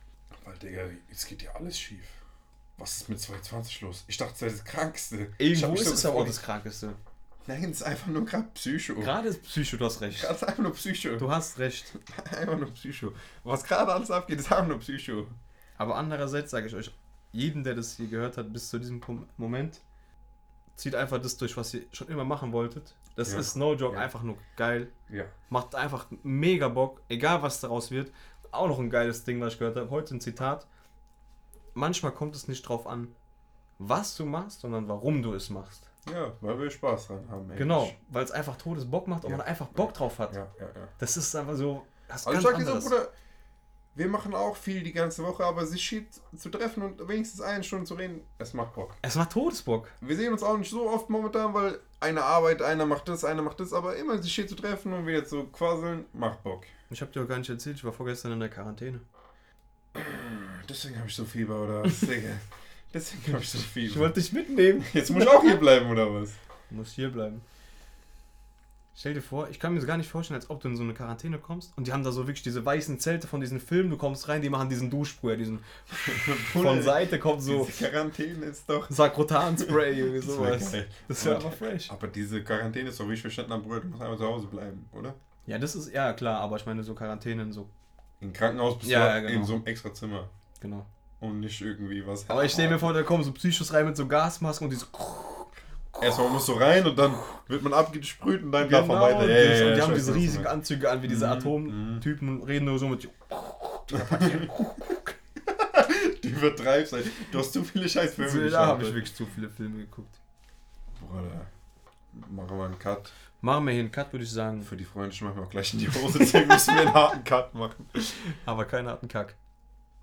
Weil, Digga, jetzt geht ja alles schief. Was ist mit 220 los? Ich dachte, das wäre das Krankste. Irgendwo ist so es aber auch das Krankeste. Nein, es ist einfach nur gerade Psycho. Gerade ist Psycho, du hast recht. Gerade ist einfach nur Psycho. Du hast recht. Einfach nur Psycho. Was gerade alles abgeht, ist einfach nur Psycho. Aber andererseits sage ich euch, jeden, der das hier gehört hat, bis zu diesem Moment, zieht einfach das durch, was ihr schon immer machen wolltet. Das Ja. ist no joke, Ja. einfach nur geil. Ja. Macht einfach mega Bock, egal was daraus wird. Auch noch ein geiles Ding, was ich gehört habe. Heute ein Zitat. Manchmal kommt es nicht drauf an, was du machst, sondern warum du es machst. Ja, weil wir Spaß dran haben. ey. Genau, weil es einfach todes Bock macht und Ja. man einfach Bock drauf hat. Ja, ja, ja. Das ist einfach so. Das Also ich ganz sag dir so. Bruder, wir machen auch viel die ganze Woche, aber sich shit zu treffen und wenigstens eine Stunde zu reden, es macht Bock. Es macht Todesbock. Wir sehen uns auch nicht so oft momentan, weil einer arbeitet, einer macht das, einer macht das, aber immer sich hier zu treffen und wieder zu quasseln, macht Bock. Ich hab dir auch gar nicht erzählt, ich war vorgestern in der Quarantäne. Deswegen habe ich so Fieber, oder was, Digga? Deswegen habe ich so Ich Fieber. wollte dich mitnehmen. Jetzt muss ich auch hier bleiben, oder was? Du musst hier bleiben. Stell dir vor, ich kann mir das gar nicht vorstellen, als ob du in so eine Quarantäne kommst und die haben da so wirklich diese weißen Zelte von diesen Filmen, du kommst rein, die machen diesen Duschsprüher, diesen von Seite kommt so Diese Quarantäne ist doch... Sakrotan-Spray, irgendwie sowas. Das wäre Aber- aber fresh. Aber diese Quarantäne ist doch, wie ich verstanden habe, Bruder, du musst einfach zu Hause bleiben, oder? Ja, das ist, ja klar, aber ich meine so Quarantänen, so, Im Krankenhaus bist Ja, du ja, genau. in so einem extra Zimmer genau. Und nicht irgendwie was. Aber ich stell mir vor, da kommen so Psychos rein mit so Gasmasken und die so, Erstmal muss so rein und dann wird man abgesprüht und dann darf man weiter. das, Ja, ja, ja, und die haben diese riesigen. Anzüge an, wie diese Mhm, Atomtypen und reden nur so mit Du übertreibst, ey. Du hast zu viele scheiß Filme geschaut. Da habe ich wirklich zu viele Filme geguckt. Bruder, machen wir einen Cut. Machen wir hier einen Cut, würde ich sagen. Für die Freunde, mach mir auch gleich in die Hose, deswegen müssen wir einen harten Cut machen. Aber keiner hat einen Kack.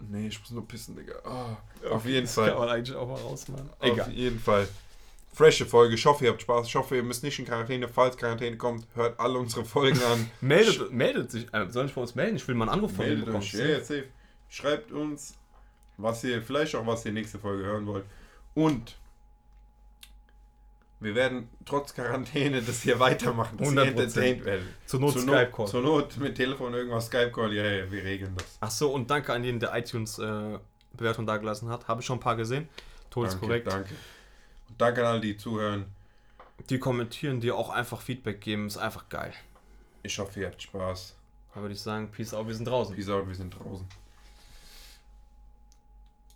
Nee, ich muss nur pissen, Digga. Ah, auf jeden Das kann Fall. man eigentlich auch mal rausmachen. Auf Egal. jeden Fall. Frische Folge. Ich hoffe, ihr habt Spaß. Ich hoffe, ihr müsst nicht in Quarantäne. Falls Quarantäne kommt, hört alle unsere Folgen an. Meldet, meldet sich. Äh, soll ich bei uns melden? Ich will mal einen Anruf von Meldet euch. Ja, ja, safe. Schreibt uns, was ihr, vielleicht auch was ihr nächste Folge hören wollt. Und wir werden trotz Quarantäne das hier weitermachen, dass ihr 100%. entertained werdet. Zur Not zur, Skype-Call. Not, zur Not mit Telefon irgendwas, Skype-Call, ja, ja, wir regeln das. Ach so, und danke an jeden, der iTunes-Bewertung dagelassen hat. Habe ich schon ein paar gesehen. Todeskorrekt. Danke, danke. Und danke an alle, die zuhören. Die kommentieren, die auch einfach Feedback geben. Ist einfach geil. Ich hoffe, ihr habt Spaß. Da würde ich sagen, Peace out, wir sind draußen. Peace out, wir sind draußen.